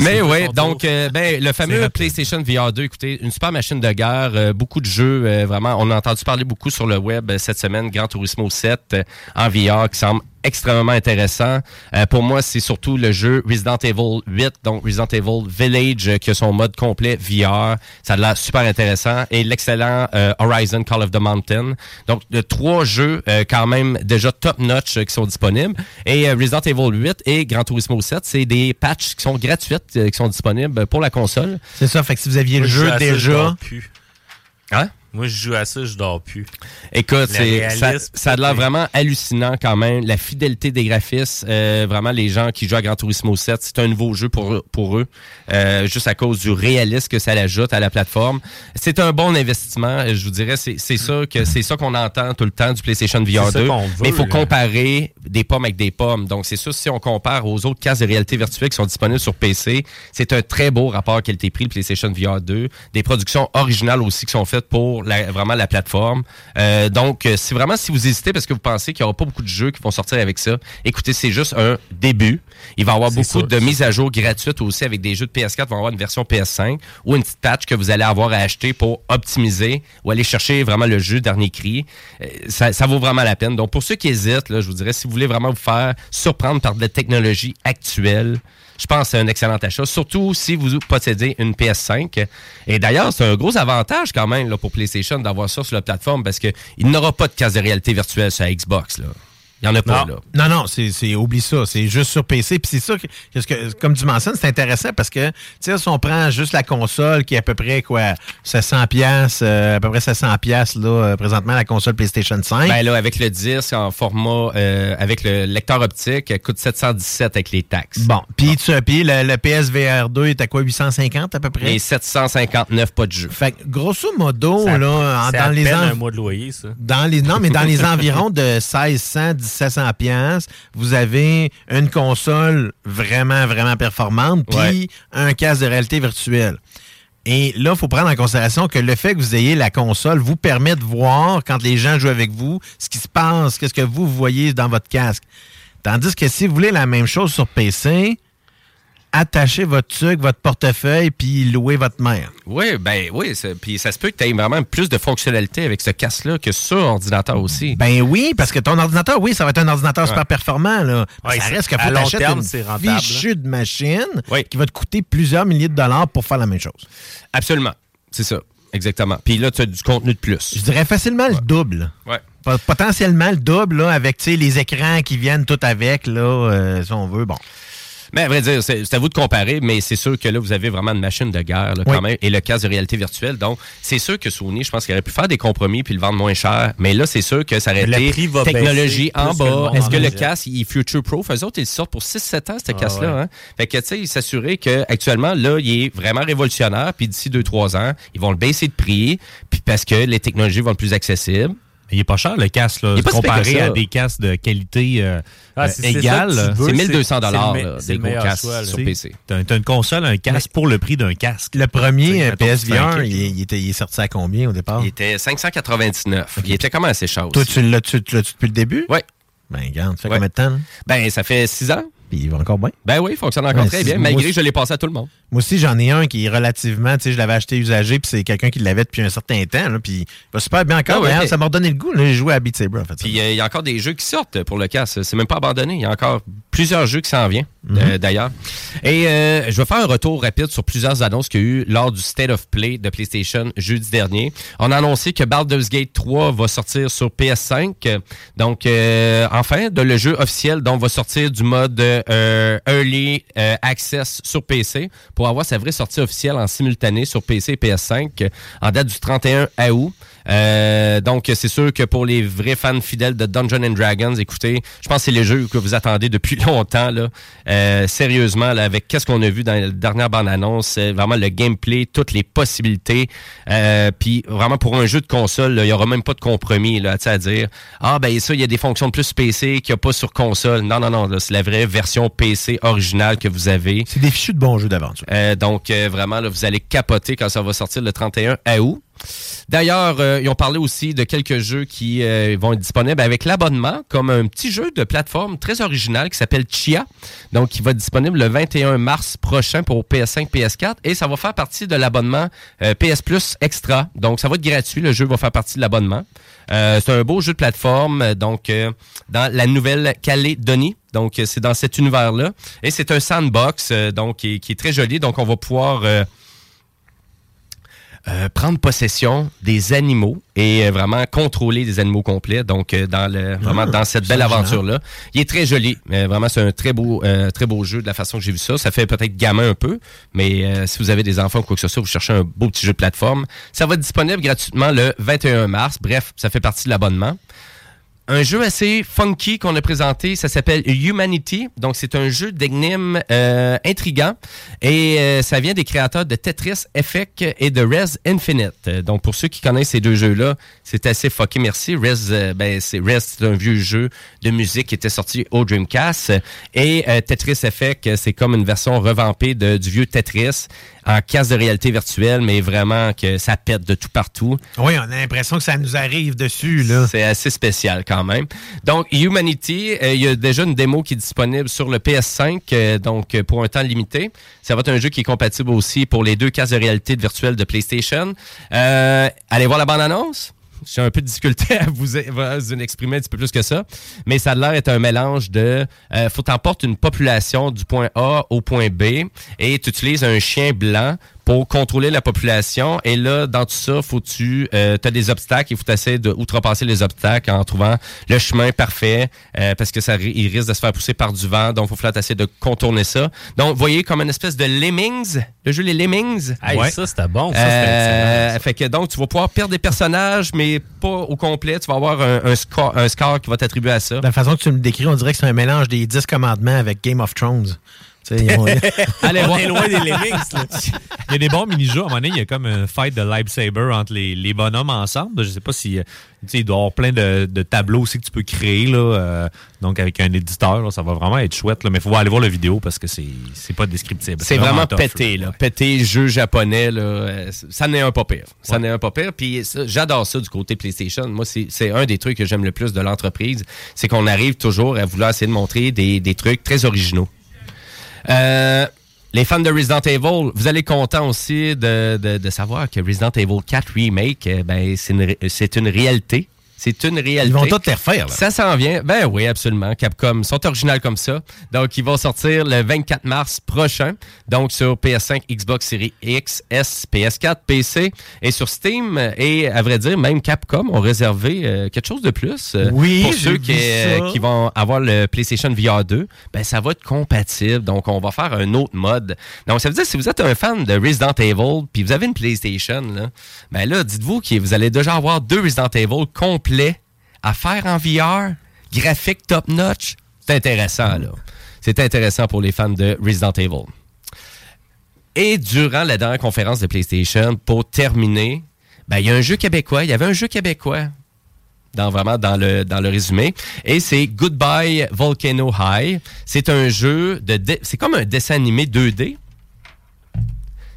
Mais oui, donc euh, ben, le fameux PlayStation VR 2, écoutez, une super machine de guerre, euh, beaucoup de jeux, euh, vraiment, on a entendu parler beaucoup sur le web cette semaine, Gran Turismo 7 euh, en VR qui semble extrêmement intéressant. Euh, pour moi, c'est surtout le jeu Resident Evil 8, donc Resident Evil Village, euh, qui a son mode complet VR. Ça a l'air super intéressant. Et l'excellent euh, Horizon Call of the Mountain. Donc, de trois jeux euh, quand même déjà top-notch euh, qui sont disponibles. Et euh, Resident Evil 8 et Gran Turismo 7, c'est des patchs qui sont gratuites, euh, qui sont disponibles pour la console. C'est ça, fait que si vous aviez le jeu déjà. Hein? Moi, je joue à ça, je dors plus. Écoute, ça, réalisme, ça a l'air vraiment hallucinant quand même. La fidélité des graphismes, euh, vraiment les gens qui jouent à Gran Turismo 7, c'est un nouveau jeu pour, eux- pour eux, euh, juste à cause du réalisme que ça l'ajoute à la plateforme. C'est un bon investissement, je vous dirais. C'est, c'est ça que c'est ça qu'on entend tout le temps du PlayStation VR C'est ça 2. qu'on veut, Mais il faut là. comparer des pommes avec des pommes. Donc c'est sûr, si on compare aux autres casques de réalité virtuelle qui sont disponibles sur PC, c'est un très beau rapport qualité-prix, le PlayStation VR 2. Des productions originales aussi qui sont faites pour la- vraiment la plateforme. Euh, donc, euh, si vraiment, si vous hésitez parce que vous pensez qu'il n'y aura pas beaucoup de jeux qui vont sortir avec ça, écoutez, c'est juste un début. Il va y avoir beaucoup de mises à jour gratuites aussi avec des jeux de PS4 vont avoir une version PS5 ou une petite patch que vous allez avoir à acheter pour optimiser ou aller chercher vraiment le jeu dernier cri. Euh, Ça, ça vaut vraiment la peine. Donc, pour ceux qui hésitent, là, je vous dirais, si vous voulez vraiment vous faire surprendre par de la technologie actuelle, je pense que c'est un excellent achat, surtout si vous possédez une PS5. Et d'ailleurs, c'est un gros avantage quand même là, pour PlayStation d'avoir ça sur la plateforme parce qu'il n'aura pas de casque de réalité virtuelle sur Xbox. Là. Il n'y en a pas. Non, Là. non, non, c'est, c'est- oublie ça. C'est juste sur PC. Puis c'est ça, que, que ce que- comme tu mentionnes, c'est intéressant parce que, tu sais, si on prend juste la console qui est à peu près, quoi, 700 pièces, à peu près 700 pièces là, euh, présentement, la console PlayStation 5. Ben là, avec le disque en format, euh, avec le lecteur optique, elle coûte 717 avec les taxes. bon, puis tu puis le, le PSVR 2 est à quoi, 850 à peu près? Et 759, pas de jeu. Fait que, grosso modo, Ça- là, en- dans les env- un mois de loyer, ça. dans les non mais dans les environs de 1600 1700 pièces vous avez une console vraiment vraiment performante puis Ouais. un casque de réalité virtuelle et là, il faut prendre en considération que le fait que vous ayez la console vous permet de voir, quand les gens jouent avec vous, ce qui se passe, qu'est-ce que vous, vous voyez dans votre casque. Tandis que si vous voulez la même chose sur PC, attachez votre truc, votre portefeuille, puis louez votre mère. Oui, ben oui. Puis ça se peut que tu aies vraiment plus de fonctionnalités avec ce casque-là que sur ordinateur aussi. Ben oui, parce que ton ordinateur, oui, ça va être un ordinateur Ouais. super performant. Là. Ouais, ça reste qu'il à faut long t'achètes terme, une fichue de machine Oui. qui va te coûter plusieurs milliers de dollars pour faire la même chose. Absolument. C'est ça. Exactement. Puis là, tu as du contenu de plus. Je dirais facilement le double. Ouais. Pot- Potentiellement le double là, avec tu sais, les écrans qui viennent tout avec, là, euh, si on veut. Bon. Mais à vrai dire, c'est à vous de comparer, mais c'est sûr que là, vous avez vraiment une machine de guerre là, quand même, et le casque de réalité virtuelle. Donc, c'est sûr que Sony, je pense qu'il aurait pu faire des compromis puis le vendre moins cher. Mais là, c'est sûr que ça aurait Le été technologie en bas. Est-ce que le casque, il est future-proof? Eux autres, ils sortent pour 6-7 ans, ce Ah, casque-là. ouais. Hein? Fait que, tu sais, s'assurer qu'actuellement, là, il est vraiment révolutionnaire. Puis d'ici 2-3 ans, ils vont le baisser de prix. Puis parce que les technologies vont être plus accessibles. Il est pas cher, le casque, là, comparé à des casques de qualité euh, Ah, c'est- c'est ça égale. tu. C'est c'est- 1200 dollars des le gros meilleur casques choix, sur PC. T'as t'as une console, un casque pour le prix d'un casque. Le premier PSVR, il, est- il était, il est sorti à combien au départ? Il était 599. Il était quand même assez cher Toi, aussi. tu l'as tu, tu l'as-tu depuis le début? Ouais. Ben, regarde, ça fait Ouais. combien de temps? là? Ben, ça fait 6 ans. Puis il va encore bien. Ben oui, il fonctionne encore Ouais, très bien, malgré que je l'ai passé à tout le monde. Moi aussi, j'en ai un qui est relativement, tu sais, je l'avais acheté usagé, puis c'est quelqu'un qui l'avait depuis un certain temps, là, puis il va super bien encore. Ah ouais. Ça m'a redonné le goût, j'ai joué à Beat Saber, en fait. Puis euh, il y a encore des jeux qui sortent pour le casque. C'est même pas abandonné. Il y a encore plusieurs jeux qui s'en viennent, euh, d'ailleurs. Et euh, je vais faire un retour rapide sur plusieurs annonces qu'il y a eu lors du State of Play de PlayStation jeudi dernier. On a annoncé que Baldur's Gate 3 va sortir sur PS5. Donc, enfin, de le jeu officiel, donc va sortir du mode euh, Early euh, Access sur PC pour avoir sa vraie sortie officielle en simultané sur PC et PS5 euh, en date du 31 août. Euh, donc, c'est sûr que pour les vrais fans fidèles de Dungeons and Dragons, écoutez, je pense que c'est les jeux que vous attendez depuis [laughs] longtemps. Là. Euh, sérieusement, là, avec qu'est-ce qu'on a vu dans la dernière bande-annonce, c'est vraiment le gameplay, toutes les possibilités. Euh, Puis vraiment, pour un jeu de console, là, il y aura même pas de compromis là, à dire « Ah, ben ça, il y a des fonctions de plus PC qu'il n'y a pas sur console. » Non, non, non, c'est la vraie version PC originale que vous avez. C'est des fichus de bons jeux d'aventure. Euh, donc, euh, vraiment, là, vous allez capoter quand ça va sortir le 31 août. D'ailleurs, euh, ils ont parlé aussi de quelques jeux qui euh, vont être disponibles avec l'abonnement, comme un petit jeu de plateforme très original qui s'appelle Chia, donc qui va être disponible le 21 mars prochain pour PS5, PS4, et ça va faire partie de l'abonnement euh, PS Plus Extra. Donc, ça va être gratuit, le jeu va faire partie de l'abonnement. Euh, c'est un beau jeu de plateforme, donc dans la Nouvelle-Calédonie. Donc, c'est dans cet univers-là. Et c'est un sandbox, donc qui est très joli. Donc, on va pouvoir euh, prendre possession des animaux et euh, vraiment contrôler des animaux complets. Donc, euh, dans le, vraiment dans cette belle aventure-là. Il est très joli. Euh, vraiment, c'est un très beau, euh, très beau jeu de la façon que j'ai vu ça. Ça fait peut-être gamin un peu, mais euh, si vous avez des enfants ou quoi que ce soit, vous cherchez un beau petit jeu de plateforme, ça va être disponible gratuitement le 21 mars. Bref, ça fait partie de l'abonnement. Un jeu assez funky qu'on a présenté, ça s'appelle Humanity. Donc, c'est un jeu d'énigmes euh, intrigant. Et euh, ça vient des créateurs de Tetris Effect et de Res Infinite. Donc, pour ceux qui connaissent ces deux jeux-là, c'est assez fucké, merci. Res, euh, ben, c'est Res, c'est un vieux jeu de musique qui était sorti au Dreamcast. Et euh, Tetris Effect, c'est comme une version revampée du vieux Tetris en casse de réalité virtuelle, mais vraiment que ça pète de tout partout. Oui, on a l'impression que ça nous arrive dessus, là. C'est assez spécial quand même. Donc, Humanity, euh, il y a déjà une démo qui est disponible sur le PS5, euh, donc euh, pour un temps limité. Ça va être un jeu qui est compatible aussi pour les deux cases de réalité virtuelle de PlayStation. Euh, allez voir la bande-annonce. J'ai un peu de difficulté à vous, exprimer un petit peu plus que ça, mais ça a l'air être un mélange de euh, faut t'emporter une population du point A au point B et tu utilises un chien blanc pour contrôler la population. Et là, dans tout ça, faut tu euh, as des obstacles. Il faut essayer de outrepasser les obstacles en trouvant le chemin parfait euh, parce que ça il risque de se faire pousser par du vent. Donc, il faut falloir essayer de contourner ça. Donc, voyez comme une espèce de Lemmings, le jeu Les Lemmings. Hey, ça, c'était bon. Ça, c'était Euh, fait que donc, tu vas pouvoir perdre des personnages, mais pas au complet. Tu vas avoir un, un score, un score qui va t'attribuer à ça. De la façon que tu me décris, on dirait que c'est un mélange des 10 commandements avec Game of Thrones. [laughs] Allez [laughs] On voir. est loin des Lemmings, là. Il y a des bons mini-jeux. À un moment donné, il y a comme un fight de lightsaber entre les, les bonhommes ensemble. Je sais pas si. euh, Tu sais, il doit y avoir plein de, de tableaux aussi que tu peux créer. Là, euh, donc, avec un éditeur, là, ça va vraiment être chouette. Là, mais il faut aller voir la vidéo parce que c'est c'est pas descriptible. C'est vraiment, tough, pété, là. Pété, jeu japonais, là. euh, Ça n'est un pas pire. Ça n'est un pas pire. Puis j'adore ça du côté PlayStation. Moi, c'est c'est un des trucs que j'aime le plus de l'entreprise. C'est qu'on arrive toujours à vouloir essayer de montrer des, des trucs très originaux. Euh, les fans de Resident Evil, vous allez content aussi de, savoir que Resident Evil 4 Remake, euh, ben, c'est une, une réalité. C'est une réalité. Ils vont tous les refaire, là. Ça s'en vient. Ben oui, absolument. Capcom sont originales comme ça. Donc, ils vont sortir le 24 mars prochain. Donc, sur PS5, Xbox Series X, S, PS4, PC et sur Steam. Et à vrai dire, même Capcom ont réservé euh, quelque chose de plus. Euh, Oui, Pour ceux qui, euh, qui vont avoir le PlayStation VR 2, ben ça va être compatible. Donc, on va faire un autre mode. Donc, ça veut dire si vous êtes un fan de Resident Evil, puis vous avez une PlayStation, là, ben là, dites-vous que vous allez déjà avoir deux Resident Evil complets à faire en VR, graphique top notch. C'est intéressant, là. C'est intéressant pour les fans de Resident Evil. Et durant la dernière conférence de PlayStation, pour terminer, ben, il y a un jeu québécois. Il y avait un jeu québécois dans vraiment dans le dans le résumé et c'est Goodbye Volcano High. C'est un jeu de c'est comme un dessin animé 2D.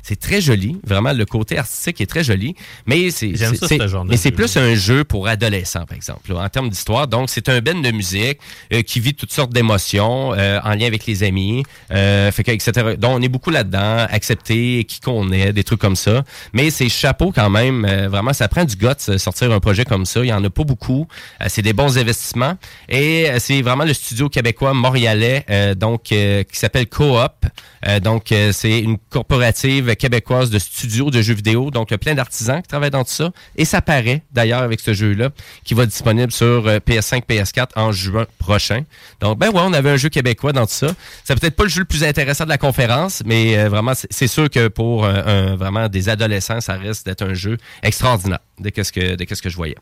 C'est très joli, vraiment le côté artistique est très joli, mais c'est ce plus un jeu pour adolescents par exemple là, en termes d'histoire. Donc c'est un band de musique euh, qui vit toutes sortes d'émotions euh, en lien avec les amis, euh, fait que, etc. Donc on est beaucoup là-dedans, accepter qui qu'on est, des trucs comme ça. Mais c'est chapeau quand même, euh, vraiment ça prend du guts euh, sortir un projet comme ça. Il y en a pas beaucoup. C'est des bons investissements et c'est vraiment le studio québécois montréalais euh, donc euh, qui s'appelle Coop. Euh, donc euh, c'est une corporative québécoise de studios de jeux vidéo. Donc il y a plein d'artisans qui travaillent dans tout ça et ça paraît d'ailleurs avec ce jeu-là qui va être disponible sur euh, PS5, PS4 en juin prochain. Donc ben ouais, on avait un jeu québécois dans tout ça. C'est peut-être pas le jeu le plus intéressant de la conférence, mais euh, vraiment c'est sûr que pour euh, vraiment des adolescents, ça risque d'être un jeu extraordinaire. De qu'est-ce que, de qu'est-ce que je voyais.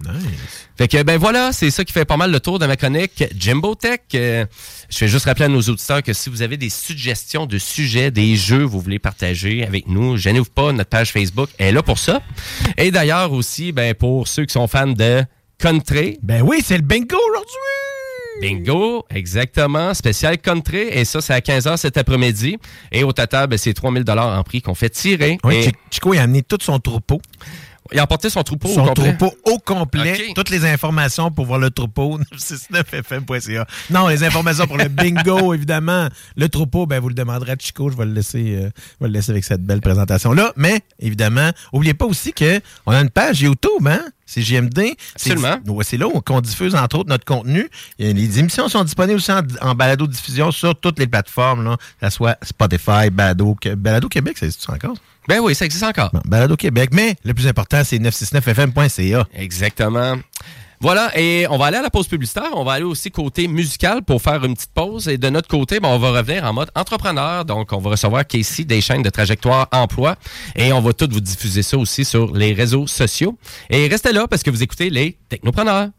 Fait que, ben voilà, c'est ça qui fait pas mal le tour de ma chronique Jimbo Tech. Euh, je vais juste rappeler à nos auditeurs que si vous avez des suggestions de sujets, des jeux, vous voulez partager avec nous, gênez-vous pas, notre page Facebook est là pour ça. Et d'ailleurs aussi, ben, pour ceux qui sont fans de country. Ben oui, c'est le bingo aujourd'hui! Bingo, exactement. Spécial country. Et ça, c'est à 15h cet après-midi. Et au total, ben, c'est 3000 en prix qu'on fait tirer. Oui, Et Chi- Chico, il a amené tout son troupeau. Il a emporté son troupeau Son au complet. troupeau au complet. Toutes les informations pour voir le troupeau, [laughs] 969fm.ca. Non, les informations pour le bingo, [laughs] évidemment. Le troupeau, ben, vous le demanderez à Chico. Je vais le laisser, euh, je vais le laisser avec cette belle présentation-là. Mais, évidemment, oubliez pas aussi que on a une page YouTube, hein? C'est JMD. C'est- Absolument. C'est là qu'on diffuse, entre autres, notre contenu. Et les émissions sont disponibles aussi en, en balado-diffusion sur toutes les plateformes, là. Que ce soit Spotify, Balado, Balado Québec, ça existe encore? Ben oui, ça existe encore. Bon, Balado Québec. Mais, le plus important, c'est 969fm.ca. Exactement. Voilà, et on va aller à la pause publicitaire. On va aller aussi côté musical pour faire une petite pause. Et de notre côté, ben, on va revenir en mode entrepreneur. Donc, on va recevoir Casey des chaînes de trajectoire emploi. Et on va tout vous diffuser ça aussi sur les réseaux sociaux. Et restez là parce que vous écoutez les technopreneurs.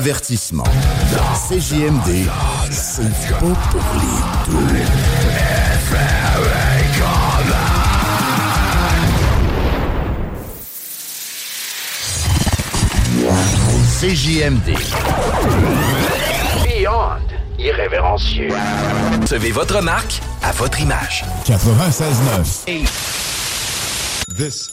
Avertissement. CJMD, c'est pas pour les doux. CJMD. Beyond irrévérencieux. Recevez votre marque à votre image. 96.9. This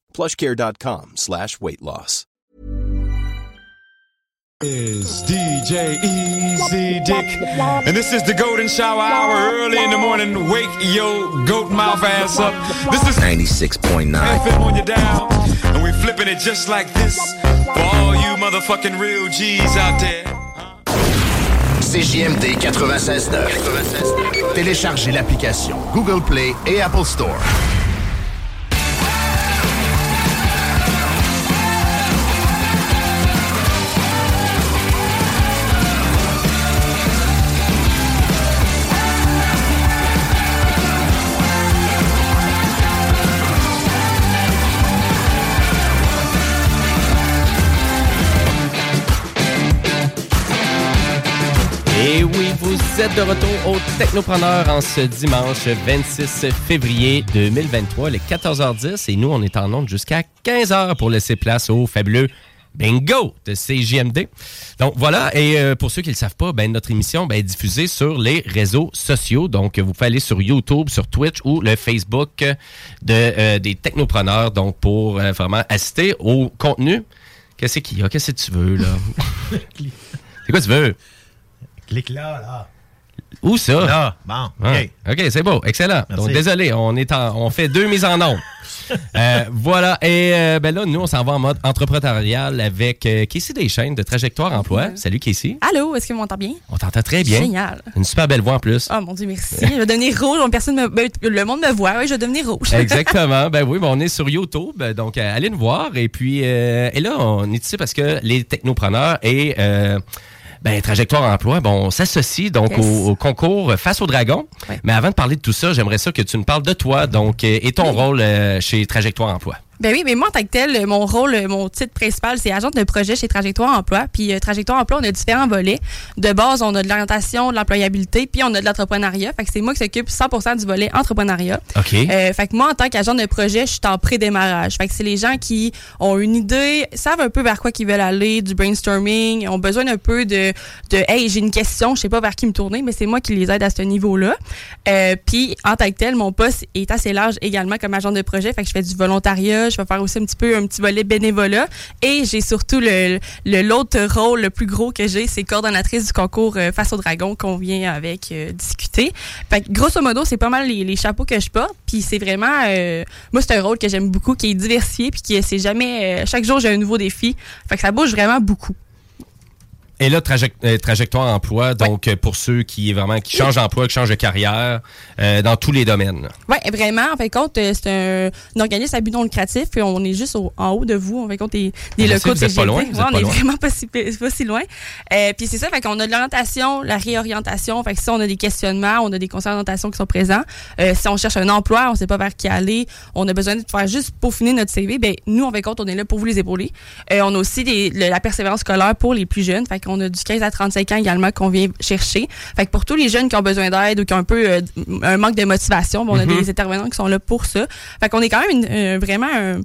plushcare.com slash weight loss. is DJ Easy Dick. And this is the golden shower hour early in the morning. Wake your goat mouth ass up. This is 96.9. FM on your dial. And we flipping it just like this for all you motherfucking real G's out there. CJMD 96.9. Téléchargez l'application Google Play et Apple Store. Et oui, vous êtes de retour au Technopreneur en ce dimanche 26 février 2023, les 14h10. Et nous, on est en onde jusqu'à 15h pour laisser place au fabuleux Bingo de CJMD. Donc voilà, et euh, pour ceux qui ne le savent pas, ben, notre émission ben, est diffusée sur les réseaux sociaux. Donc vous pouvez aller sur YouTube, sur Twitch ou le Facebook de, euh, des technopreneurs donc pour euh, vraiment assister au contenu. Qu'est-ce qu'il y a? Qu'est-ce que tu veux là? [laughs] C'est quoi tu veux? Clique là, là. Où ça? Là, bon, OK. Ah, OK, c'est beau, excellent. Merci. Donc, désolé, on, est en- on fait deux mises en onde. [laughs] Euh, voilà, et euh, ben là, nous, on s'en va en mode entrepreneurial avec euh, Casey Deschaines de Trajectoire Emploi. Salut, Casey. Allô, est-ce que vous m'entendez bien? On t'entend très bien. Génial. Une super belle voix en plus. Oh mon Dieu, merci. Je vais devenir rouge. Personne me... ben, le monde me voit. Oui, je vais devenir rouge. Exactement. [laughs] Ben oui, ben on est sur YouTube, donc euh, allez nous voir. Et puis, euh, et là, on est ici parce que les technopreneurs et euh, ben, Trajectoire Emploi, bon, on s'associe donc Yes. au, au concours Face au Dragon. Mais avant de parler de tout ça, j'aimerais ça que tu nous parles de toi, donc, euh, et ton rôle euh, chez Trajectoire Emploi. Ben oui, mais moi, en tant que tel, mon rôle, mon titre principal, c'est agent de projet chez Trajectoire Emploi. Puis euh, Trajectoire Emploi, on a différents volets. De base, on a de l'orientation, de l'employabilité, puis on a de l'entrepreneuriat. Fait que c'est moi qui s'occupe 100% du volet entrepreneuriat. OK. Euh, fait que moi, en tant qu'agent de projet, je suis en pré-démarrage. Fait que c'est les gens qui ont une idée, savent un peu vers quoi qu'ils veulent aller, du brainstorming, ont besoin un peu de, de hey, j'ai une question, je sais pas vers qui me tourner, mais c'est moi qui les aide à ce niveau-là. Euh, Puis, en tant que tel, mon poste est assez large également comme agent de projet. Fait que je fais du volontariat, je vais faire aussi un petit peu un petit volet bénévolat. Et j'ai surtout le l'autre rôle le plus gros que j'ai, c'est coordonnatrice du concours euh, Face au Dragon qu'on vient avec euh, discuter. Fait que, grosso modo, c'est pas mal les, les chapeaux que je porte. Puis c'est vraiment, euh, moi, c'est un rôle que j'aime beaucoup, qui est diversifié, puis qui c'est jamais, chaque jour j'ai un nouveau défi. Fait que ça bouge vraiment beaucoup. Et là, traje- euh, Trajectoire Emploi, donc euh, pour ceux qui vraiment qui changent d'emploi, qui changent de carrière, euh, dans tous les domaines. Oui, vraiment. En fin de compte, c'est un, un organisme à but non lucratif. Puis on est juste au- en haut de vous. En fin de compte, des, des Ah, sais, locaux de pas loin, vous Ouais, êtes on pas est loin. vraiment pas si, pas si loin. Euh, puis c'est ça, fait qu'on a de l'orientation, la réorientation. Fait que si on a des questionnements, on a des conseils d'orientation qui sont présents. Si on cherche un emploi, on sait pas vers qui aller, on a besoin de faire juste peaufiner notre CV, ben nous, en fin de compte, on est là pour vous les épauler. On a aussi des- le- la persévérance scolaire pour les plus jeunes. Fait qu'on a du 15 à 35 ans également qu'on vient chercher. Fait que pour tous les jeunes qui ont besoin d'aide ou qui ont un peu euh, un manque de motivation, on a Mhm. des intervenants qui sont là pour ça. Fait qu'on est quand même une- euh, vraiment un-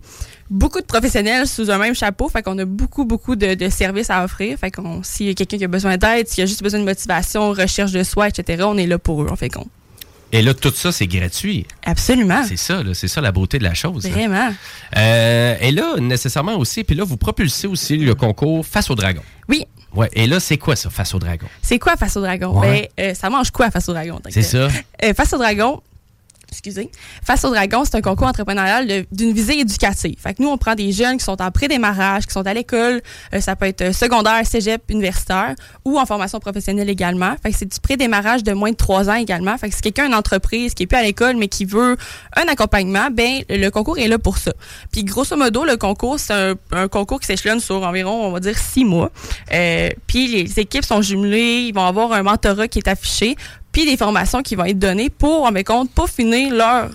beaucoup de professionnels sous un même chapeau. Fait qu'on a beaucoup, beaucoup de, de services à offrir. Fait qu'on, s'il y a quelqu'un qui a besoin d'aide, s'il y a juste besoin de motivation, recherche de soi, etc., on est là pour eux, en fait qu'on. Et là, tout ça, c'est gratuit. Absolument. C'est ça, c'est ça la beauté de la chose. Vraiment. Euh, et là, nécessairement aussi, puis là, vous propulsez aussi le concours Face au Dragon. Oui. Ouais. Et là, c'est quoi ça, Face au Dragon? C'est quoi face au dragon? Ouais. Ben, euh, ça mange quoi face au dragon? C'est ça. Euh, face au dragon, excusez, face au dragon, c'est un concours entrepreneurial d'une visée éducative. Fait que nous, on prend des jeunes qui sont en pré-démarrage, qui sont à l'école, euh, ça peut être euh, secondaire, cégep, universitaire ou en formation professionnelle également. Fait que c'est du pré-démarrage de moins de trois ans également. Fait que si quelqu'un a une entreprise qui est plus à l'école mais qui veut un accompagnement, ben le concours est là pour ça. Puis grosso modo, le concours, c'est un, un concours qui s'échelonne sur environ, on va dire, six mois. Euh, puis les équipes sont jumelées, ils vont avoir un mentorat qui est affiché, puis des formations qui vont être données pour, en mes compte, pour finir leur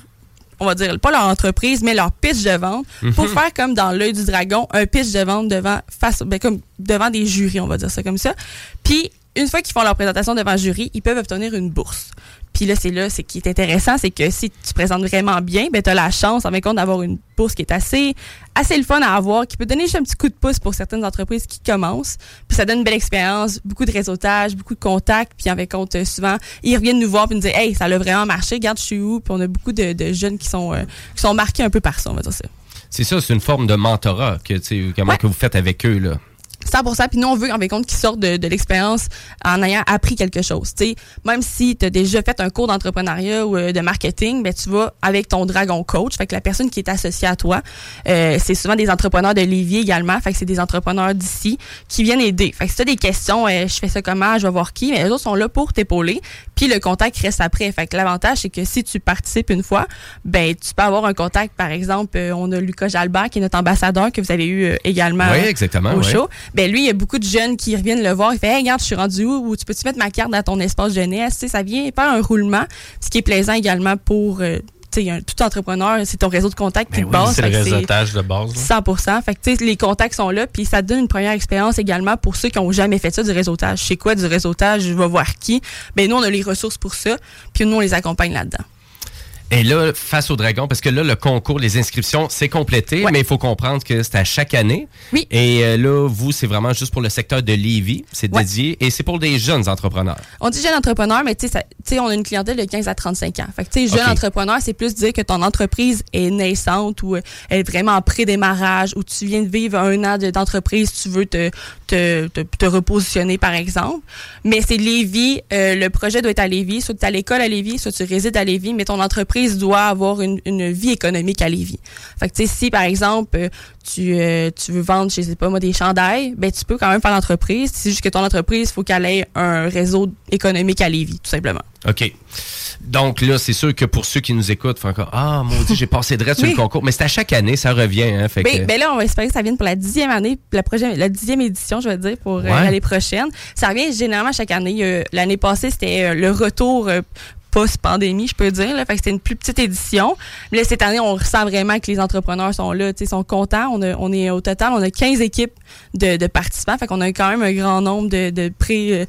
on va dire, pas leur entreprise, mais leur pitch de vente, pour Mhm. faire comme dans l'œil du dragon, un pitch de vente devant, face, ben, comme devant des jurys, on va dire ça comme ça. Puis, une fois qu'ils font leur présentation devant le jury, ils peuvent obtenir une bourse. Puis là, c'est là, c'est qui est intéressant, c'est que si tu présentes vraiment bien, ben, tu as la chance, en de compte, d'avoir une bourse qui est assez, assez le fun à avoir, qui peut donner juste un petit coup de pouce pour certaines entreprises qui commencent. Puis ça donne une belle expérience, beaucoup de réseautage, beaucoup de contacts. Puis de compte, euh, souvent, ils reviennent nous voir puis nous dire, hey, ça a vraiment marché, regarde, je suis où? Puis on a beaucoup de, de jeunes qui sont, euh, qui sont marqués un peu par ça, on va dire ça. C'est ça, c'est une forme de mentorat que, tu sais, comment que vous faites avec eux, là. 100%. Puis nous, on veut, en fin de compte, qu'ils sortent de, de l'expérience en ayant appris quelque chose. Sais, même si tu as déjà fait un cours d'entrepreneuriat ou euh, de marketing, ben, tu vas avec ton Dragon Coach. Fait que la personne qui est associée à toi, euh, c'est souvent des entrepreneurs de Lévis également. Fait que c'est des entrepreneurs d'ici qui viennent aider. Fait que si tu as des questions, euh, je fais ça comment, je vais voir qui, mais les autres sont là pour t'épauler. Puis le contact reste après. Fait que l'avantage, c'est que si tu participes une fois, ben, tu peux avoir un contact. Par exemple, euh, on a Lucas Jalbert, qui est notre ambassadeur, que vous avez eu euh, également Oui, exactement, au show ben lui, il y a beaucoup de jeunes qui reviennent le voir. Il fait, hey, regarde, je suis rendu où? Ou tu peux-tu mettre ma carte dans ton espace jeunesse? Tu sais, ça vient faire un roulement, ce qui est plaisant également pour, euh, tu sais, un- tout entrepreneur, c'est ton réseau de contacts qui te base. c'est le réseautage de base. là. 100 Fait que, tu sais, les contacts sont là, puis ça te donne une première expérience également pour ceux qui ont jamais fait ça, du réseautage. C'est quoi du réseautage? Je vais voir qui. Ben, nous, on a les ressources pour ça, puis nous, on les accompagne là-dedans. Et là, face au dragon, parce que là, le concours, les inscriptions, c'est complété, mais il faut comprendre que c'est à chaque année. Oui. Et euh, là, vous, c'est vraiment juste pour le secteur de Lévis, c'est Ouais. dédié, et c'est pour des jeunes entrepreneurs. On dit jeune entrepreneur, mais tu sais, on a une clientèle de 15 à 35 ans. Fait que, tu sais, jeune Ok. entrepreneur, c'est plus dire que ton entreprise est naissante ou euh, elle est vraiment en pré-démarrage ou tu viens de vivre un an de- d'entreprise, tu veux te, te, te, te repositionner, par exemple. Mais c'est Lévis, euh, le projet doit être à Lévis, soit tu es à l'école à Lévis, soit tu résides à Lévis, mais ton entreprise doit avoir une, une vie économique à Lévis. Fait que, tu sais, si, par exemple, euh, tu, euh, tu veux vendre, je sais pas moi, des chandails, ben tu peux quand même faire l'entreprise. C'est juste que ton entreprise, il faut qu'elle ait un réseau économique à Lévis, tout simplement. OK. Donc là, c'est sûr que pour ceux qui nous écoutent, font encore Ah, maudit, j'ai passé direct sur Oui. le concours. Mais c'est à chaque année, ça revient. Hein, fait Ben, que- ben là, on va espérer que ça vienne pour la dixième année, la, prochaine, la dixième édition, je vais dire, pour euh, l'année prochaine. Ça revient généralement chaque année. Euh, L'année passée, c'était euh, le retour post-pandémie, je peux dire. Là. Fait que c'était une plus petite édition. Mais là, cette année, on ressent vraiment que les entrepreneurs sont là, tu sais, sont contents. On, a- on est au total, on a 15 équipes de, de participants. Fait qu'on a quand même un grand nombre de, de pré... euh,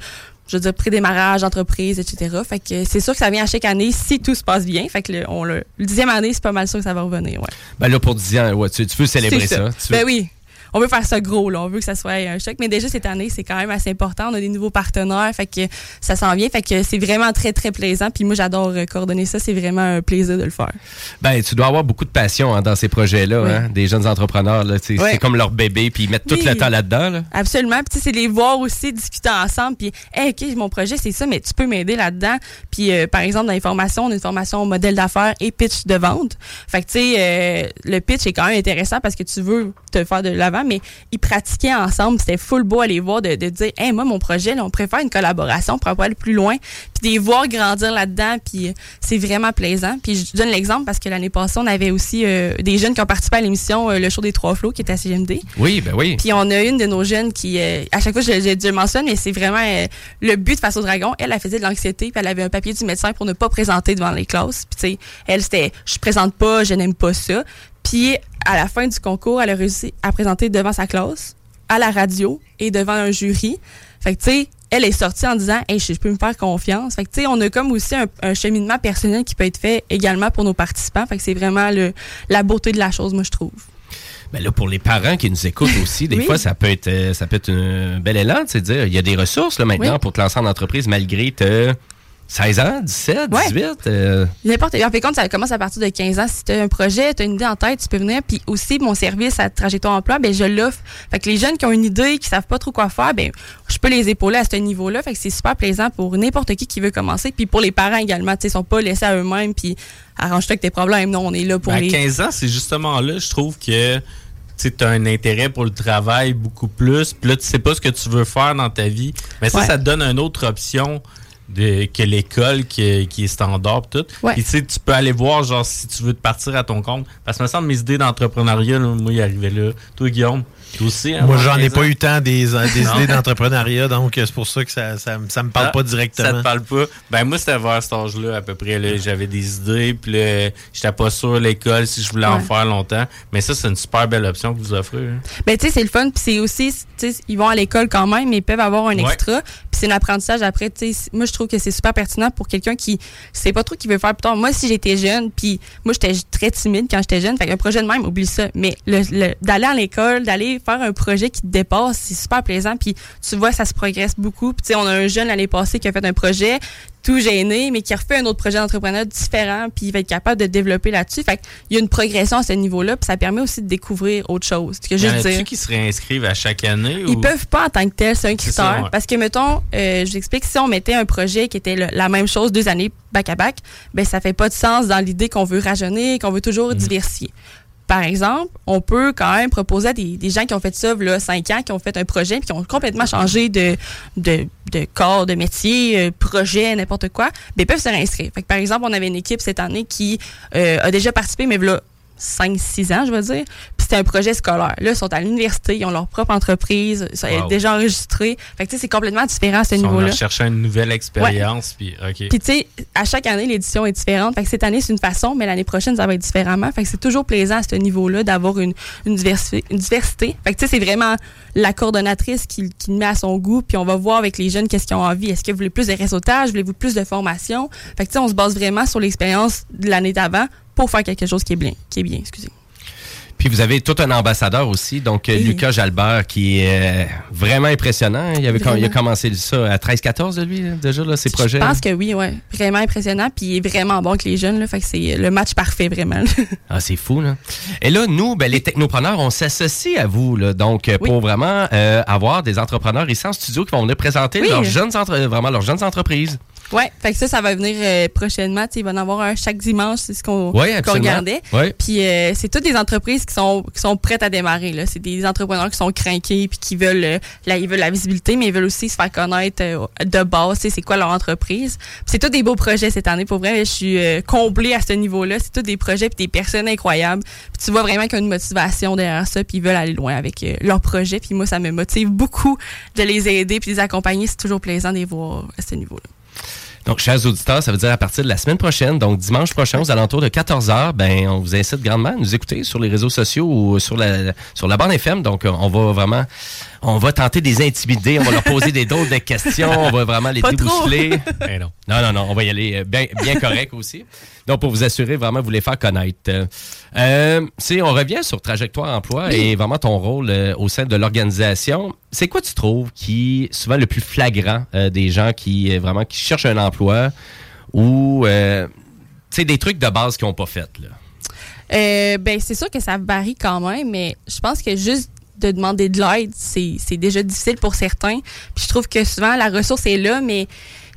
je veux dire, pré-démarrage, entreprise, etc. Fait que c'est sûr que ça vient à chaque année si tout se passe bien. Fait que le, on, le, le dixième année, c'est pas mal sûr que ça va revenir, ouais. Ben là, pour 10 ans, ouais, tu, tu veux célébrer ça. Tu veux- Ben oui. On veut faire ça gros, là. On veut que ça soit un choc. Mais déjà, cette année, c'est quand même assez important. On a des nouveaux partenaires. Fait que ça s'en vient. Fait que c'est vraiment très, très plaisant. Puis moi, j'adore euh, coordonner ça. C'est vraiment un plaisir de le faire. Ben, tu dois avoir beaucoup de passion hein, dans ces projets-là, Oui. hein, des jeunes entrepreneurs. là. C'est comme leur bébé, puis ils mettent tout le temps là-dedans. Là. Absolument. Puis tu sais, c'est les voir aussi, discuter ensemble. Puis, hey, OK, mon projet, c'est ça, mais tu peux m'aider là-dedans. Puis, euh, par exemple, dans les formations, on a une formation modèle d'affaires et pitch de vente. Fait que, tu sais, euh, le pitch est quand même intéressant parce que tu veux te faire de l'avant, mais ils pratiquaient ensemble. C'était full beau à les voir de, de dire, hey, moi, mon projet, là, on préfère une collaboration pour aller plus loin. Puis, de les voir grandir là-dedans. Puis, euh, c'est vraiment plaisant. Puis, je donne l'exemple parce que l'année passée, on avait aussi euh, des jeunes qui ont participé à l'émission euh, Le Show des Trois Flots qui était à CGMD. Oui, ben oui. Puis on a une de nos jeunes qui, euh, à chaque fois, je, je, je le mentionne, mais c'est vraiment le but de Face au Dragon. Elle, elle faisait de l'anxiété, puis elle avait un papier du médecin pour ne pas présenter devant les classes. Puis tu sais, elle, c'était, je présente pas, je n'aime pas ça. Puis à la fin du concours, elle a réussi à présenter devant sa classe, à la radio et devant un jury. Fait que tu sais, elle est sortie en disant, hey, je, peux me faire confiance. Fait que tu sais, on a comme aussi un, un cheminement personnel qui peut être fait également pour nos participants. Fait que c'est vraiment le, la beauté de la chose, moi, je trouve. Ben là, pour les parents qui nous écoutent aussi, des [laughs] Oui. fois, ça peut être euh, ça peut être un bel élan, tu sais, dire, il y a des ressources là, maintenant Oui. pour te lancer en entreprise malgré te 16 ans, 17, Ouais. 18. euh, N'importe. En fait, compte, ça commence à partir de 15 ans. Si tu as un projet, tu as une idée en tête, tu peux venir. Puis aussi, mon service à Trajectoire Emploi, ben, je l'offre. Fait que les jeunes qui ont une idée, qui savent pas trop quoi faire, ben, je peux les épauler à ce niveau-là. Fait que c'est super plaisant pour n'importe qui qui veut commencer. Puis pour les parents également, tu sais, ils sont pas laissés à eux-mêmes. Puis arrange-toi avec tes problèmes. Non, on est là pour Ben, à les. 15 ans, c'est justement là, je trouve que tu as un intérêt pour le travail beaucoup plus. Puis là, tu sais pas ce que tu veux faire dans ta vie. Mais ça, Ouais. ça te donne une autre option de, que l'école qui, qui est standard tout. Ouais. Puis tu sais, tu peux aller voir genre si tu veux te partir à ton compte. Parce que me semble mes idées d'entrepreneuriat, moi, y arrivait là. Toi, Guillaume, aussi. hein, Moi, j'en ai 15 pas eu tant des, euh, des [laughs] idées d'entrepreneuriat, donc euh, c'est pour ça que ça, ça, ça me parle Ah, pas directement. Ça te parle pas? Ben moi, c'était vers cet âge-là, à peu près. là. J'avais des idées, puis là, j'étais pas sûr l'école si je voulais en faire longtemps. Mais ça, c'est une super belle option que vous offrez. hein. Ben, tu sais, c'est le fun. Puis c'est aussi, tu sais, ils vont à l'école quand même, mais ils peuvent avoir un Ouais. extra. Puis c'est un apprentissage après. Tu sais, moi, je trouve que c'est super pertinent pour quelqu'un qui sait pas trop qu'il veut faire plus tard. Moi, si j'étais jeune, puis moi, j'étais très timide quand j'étais jeune. Fait qu'un projet de même, oublie ça. Mais le, le- d'aller à l'école, d'aller faire un projet qui te dépasse, c'est super plaisant. Puis tu vois, ça se progresse beaucoup. Puis tu sais, on a un jeune l'année passée qui a fait un projet tout gêné, mais qui a refait un autre projet d'entrepreneur différent, puis il va être capable de développer là-dessus. Fait qu'il y a une progression à ce niveau-là, puis ça permet aussi de découvrir autre chose. Que a-tu dire. qui se réinscrivent à chaque année? Ils ou- peuvent pas en tant que tel, c'est un ça, critère. ouais. Parce que, mettons, euh, je vous explique, si on mettait un projet qui était le- la même chose deux années back-à-back, ben ça fait pas de sens dans l'idée qu'on veut rajeunir, qu'on veut Mm. toujours diversifier. Par exemple, on peut quand même proposer à des, gens qui ont fait ça, là, cinq ans, qui ont fait un projet, puis qui ont complètement changé de, de, de corps, de métier, euh, projet, n'importe quoi, ben, ils peuvent se réinscrire. Par exemple, on avait une équipe cette année qui euh, a déjà participé, mais là, 5-6 ans, je veux dire. Puis c'était un projet scolaire. Là, ils sont à l'université, ils ont leur propre entreprise, ça est Wow. déjà enregistré. Fait que tu sais, c'est complètement différent à ce Si on niveau-là. a cherché une nouvelle expérience, puis OK. Puis tu sais, à chaque année, l'édition est différente. Fait que cette année, c'est une façon, mais l'année prochaine, ça va être différemment. Fait que c'est toujours plaisant à ce niveau-là d'avoir une, une, diversité, une diversité. Fait que tu sais, c'est vraiment la coordonnatrice qui, qui le met à son goût. Puis on va voir avec les jeunes qu'est-ce qu'ils ont envie. Est-ce que vous voulez plus de réseautage? Voulez-vous plus de formation? Fait que tu sais, on se base vraiment sur l'expérience de l'année d'avant pour faire quelque chose qui est bien. Qui est bien, excusez. Puis vous avez tout un ambassadeur aussi, donc euh, Oui. Lucas Jalbert, qui est euh, vraiment impressionnant. Il, avait, il a commencé ça à 13-14 de lui, là, déjà, là, ses projets. Je pense que oui, ouais. Vraiment impressionnant. Puis il est vraiment bon avec les jeunes. Là, fait que c'est le match parfait, vraiment. [laughs] Ah, c'est fou, là. Et là, nous, ben, les technopreneurs, on s'associe à vous, là, donc, euh, pour vraiment euh, avoir des entrepreneurs ici en studio qui vont venir présenter Oui. leurs jeunes entre- vraiment leurs jeunes entreprises. Ouais, fait que ça, ça va venir euh, prochainement. Tu sais, Il va y en avoir un chaque dimanche, c'est ce qu'on Ouais, absolument. regardait. Ouais. Puis euh, c'est toutes des entreprises qui sont qui sont prêtes à démarrer. là. C'est des entrepreneurs qui sont craqués puis qui veulent euh, la, ils veulent la visibilité, mais ils veulent aussi se faire connaître euh, de base. C'est quoi leur entreprise. C'est tous des beaux projets cette année. Pour vrai, je suis euh, comblée à ce niveau-là. C'est tous des projets puis des personnes incroyables. Puis tu vois vraiment qu'il y a une motivation derrière ça puis ils veulent aller loin avec euh, leur projet. Puis moi, ça me motive beaucoup de les aider puis de les accompagner. C'est toujours plaisant de les voir à ce niveau-là. Donc, chers auditeurs, ça veut dire à partir de la semaine prochaine, donc dimanche prochain, aux alentours de 14h, ben, on vous incite grandement à nous écouter sur les réseaux sociaux ou sur la, sur la bande FM. Donc, euh, on va vraiment, on va tenter de les intimider, on va leur poser des drôles de questions, on va vraiment les débousseler. [laughs] Eh non. Non, non, non, on va y aller euh, bien, bien correct aussi. Donc, pour vous assurer, vraiment, vous les faire connaître. Euh, on revient sur Trajectoire Emploi et vraiment ton rôle euh, au sein de l'organisation, c'est quoi tu trouves qui est souvent le plus flagrant euh, des gens qui vraiment qui cherchent un emploi ou des trucs de base qu'ils n'ont pas fait là? Ben, c'est sûr que ça varie quand même, mais je pense que juste de demander de l'aide, c'est c'est déjà difficile pour certains. Puis je trouve que souvent, la ressource est là, mais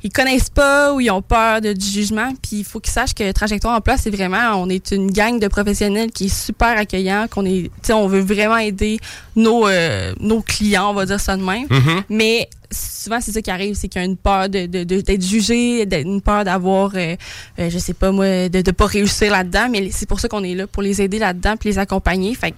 ils connaissent pas ou ils ont peur de, du jugement. Puis il faut qu'ils sachent que Trajectoire Emploi, c'est vraiment, on est une gang de professionnels qui est super accueillant, qu'on est, on veut vraiment aider nos, euh, nos clients, on va dire ça de même. Mhm. Mais souvent, c'est ça qui arrive, c'est qu'il y a une peur de, de- de- d'être jugé, d'être- une peur d'avoir, euh, euh, je sais pas moi, de ne pas réussir là-dedans. Mais c'est pour ça qu'on est là, pour les aider là-dedans puis les accompagner. Fait que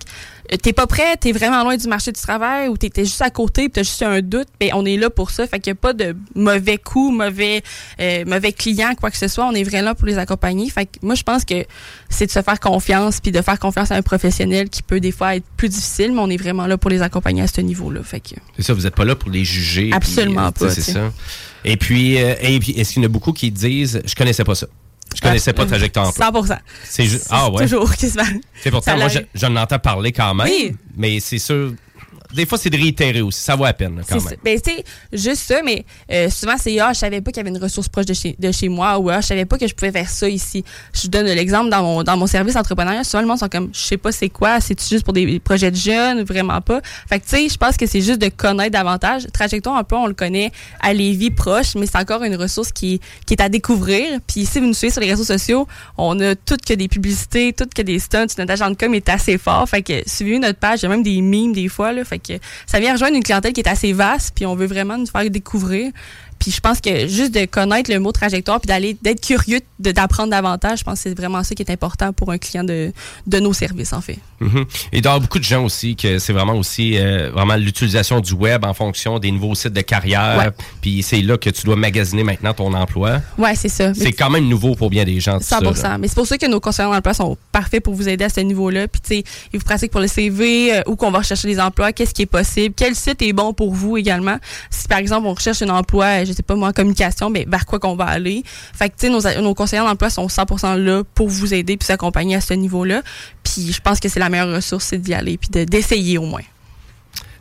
t'es pas prêt, t'es vraiment loin du marché du travail ou t'es t'es juste à côté t'as juste un doute, ben on est là pour ça. Fait qu'il y a pas de mauvais coups, mauvais, euh, mauvais clients, quoi que ce soit. On est vraiment là pour les accompagner. Fait que moi, je pense que c'est de se faire confiance puis de faire confiance à un professionnel qui peut des fois être plus difficile, mais on est vraiment là pour les accompagner à ce niveau-là. Fait que C'est ça, vous n'êtes pas là pour les juger. Absolument euh, pas, C'est ça. Et puis, euh, et puis est-ce qu'il y en a beaucoup qui disent Je connaissais pas ça? Je connaissais pas Trajectoire Emploi. 100 C'est ju- Ah ouais. Toujours, quasiment. C'est pourtant, Ça moi, je- l'arrive. j'en entends parler quand même. Oui. Mais c'est sûr. Des fois, c'est de réitérer aussi. Ça vaut la peine, là, quand même. ça. Ben, tu sais, juste ça, mais euh, souvent, c'est Ah, je savais pas qu'il y avait une ressource proche de chez, de chez moi ou Ah, je savais pas que je pouvais faire ça ici. Je donne l'exemple dans mon, dans mon service entrepreneurial. Souvent, le monde sont comme Je sais pas c'est quoi, c'est juste pour des projets de jeunes, vraiment pas? Fait que, tu sais, je pense que c'est juste de connaître davantage. Trajectoire un peu, on le connaît à Lévis proche, mais c'est encore une ressource qui, qui est à découvrir. Puis, si vous nous suivez sur les réseaux sociaux, on a toutes que des publicités, toutes que des stunts. Notre agent de com est assez fort. Fait que, suivez notre page. Il y a même des memes des fois, là. Fait ça vient rejoindre une clientèle qui est assez vaste, puis on veut vraiment nous faire découvrir. Puis je pense que juste de connaître le mot trajectoire, puis d'aller d'être curieux, de- d'apprendre davantage, je pense que c'est vraiment ça qui est important pour un client de, de nos services, en fait. Mhm. Et il doit y avoir beaucoup de gens aussi que c'est vraiment aussi euh, vraiment l'utilisation du web en fonction des nouveaux sites de carrière. Ouais. Puis c'est là que tu dois magasiner maintenant ton emploi. Ouais, c'est ça. C'est quand même nouveau pour bien des gens. tout ça, 100 là. Mais c'est pour ça que nos conseillers d'emploi sont parfaits pour vous aider à ce niveau-là. Puis, tu sais, ils vous pratiquent pour le CV, euh, où qu'on va rechercher des emplois, qu'est-ce qui est possible, quel site est bon pour vous également. Si, par exemple, on recherche un emploi, je sais pas moi, en communication, mais vers quoi qu'on va aller. Fait que, tu sais, nos, nos conseillers d'emploi sont 100% là pour vous aider puis s'accompagner à ce niveau-là. Puis, je pense que c'est la meilleure ressource, c'est d'y aller puis de- d'essayer au moins.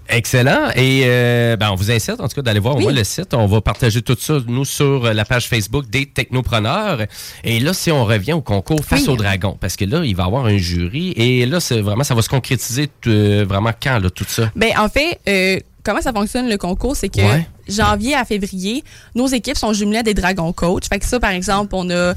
Excellent. Et euh, ben, on vous incite, en tout cas, d'aller voir au moins le site. On va partager tout ça, nous, sur la page Facebook des technopreneurs. Et là, si on revient au concours Face au Dragon, parce que là, il va y avoir un jury. Et là, c'est vraiment, ça va se concrétiser euh, vraiment quand, là, tout ça? Ben en fait, euh, comment ça fonctionne le concours, c'est que Ouais. janvier à février, nos équipes sont jumelées à des Dragons Coach. Fait que ça, par exemple, on a euh,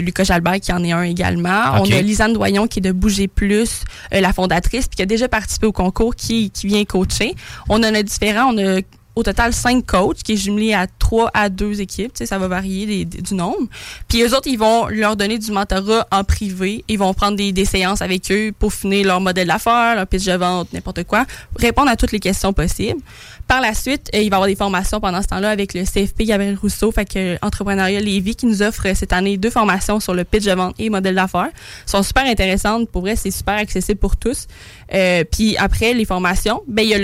Lucas Jalbert qui en est un également. On a Lisanne Doyon qui est de Bouger Plus, euh, la fondatrice, puis qui a déjà participé au concours, qui, qui vient coacher. On en a différents. On a au total cinq coachs qui est jumelé à trois à deux équipes. Ça va varier des- du nombre. Puis eux autres, ils vont leur donner du mentorat en privé. Ils vont prendre des, des séances avec eux pour finir leur modèle d'affaires, leur pitch de vente, n'importe quoi, répondre à toutes les questions possibles. Par la suite, euh, il va y avoir des formations pendant ce temps-là avec le CFP Gabriel Rousseau, fait que euh, Entrepreneuriat Lévis, qui nous offre cette année deux formations sur le pitch de vente et modèle d'affaires. Sont super intéressantes. Pour vrai, c'est super accessible pour tous. Euh, puis après les formations, ben il y a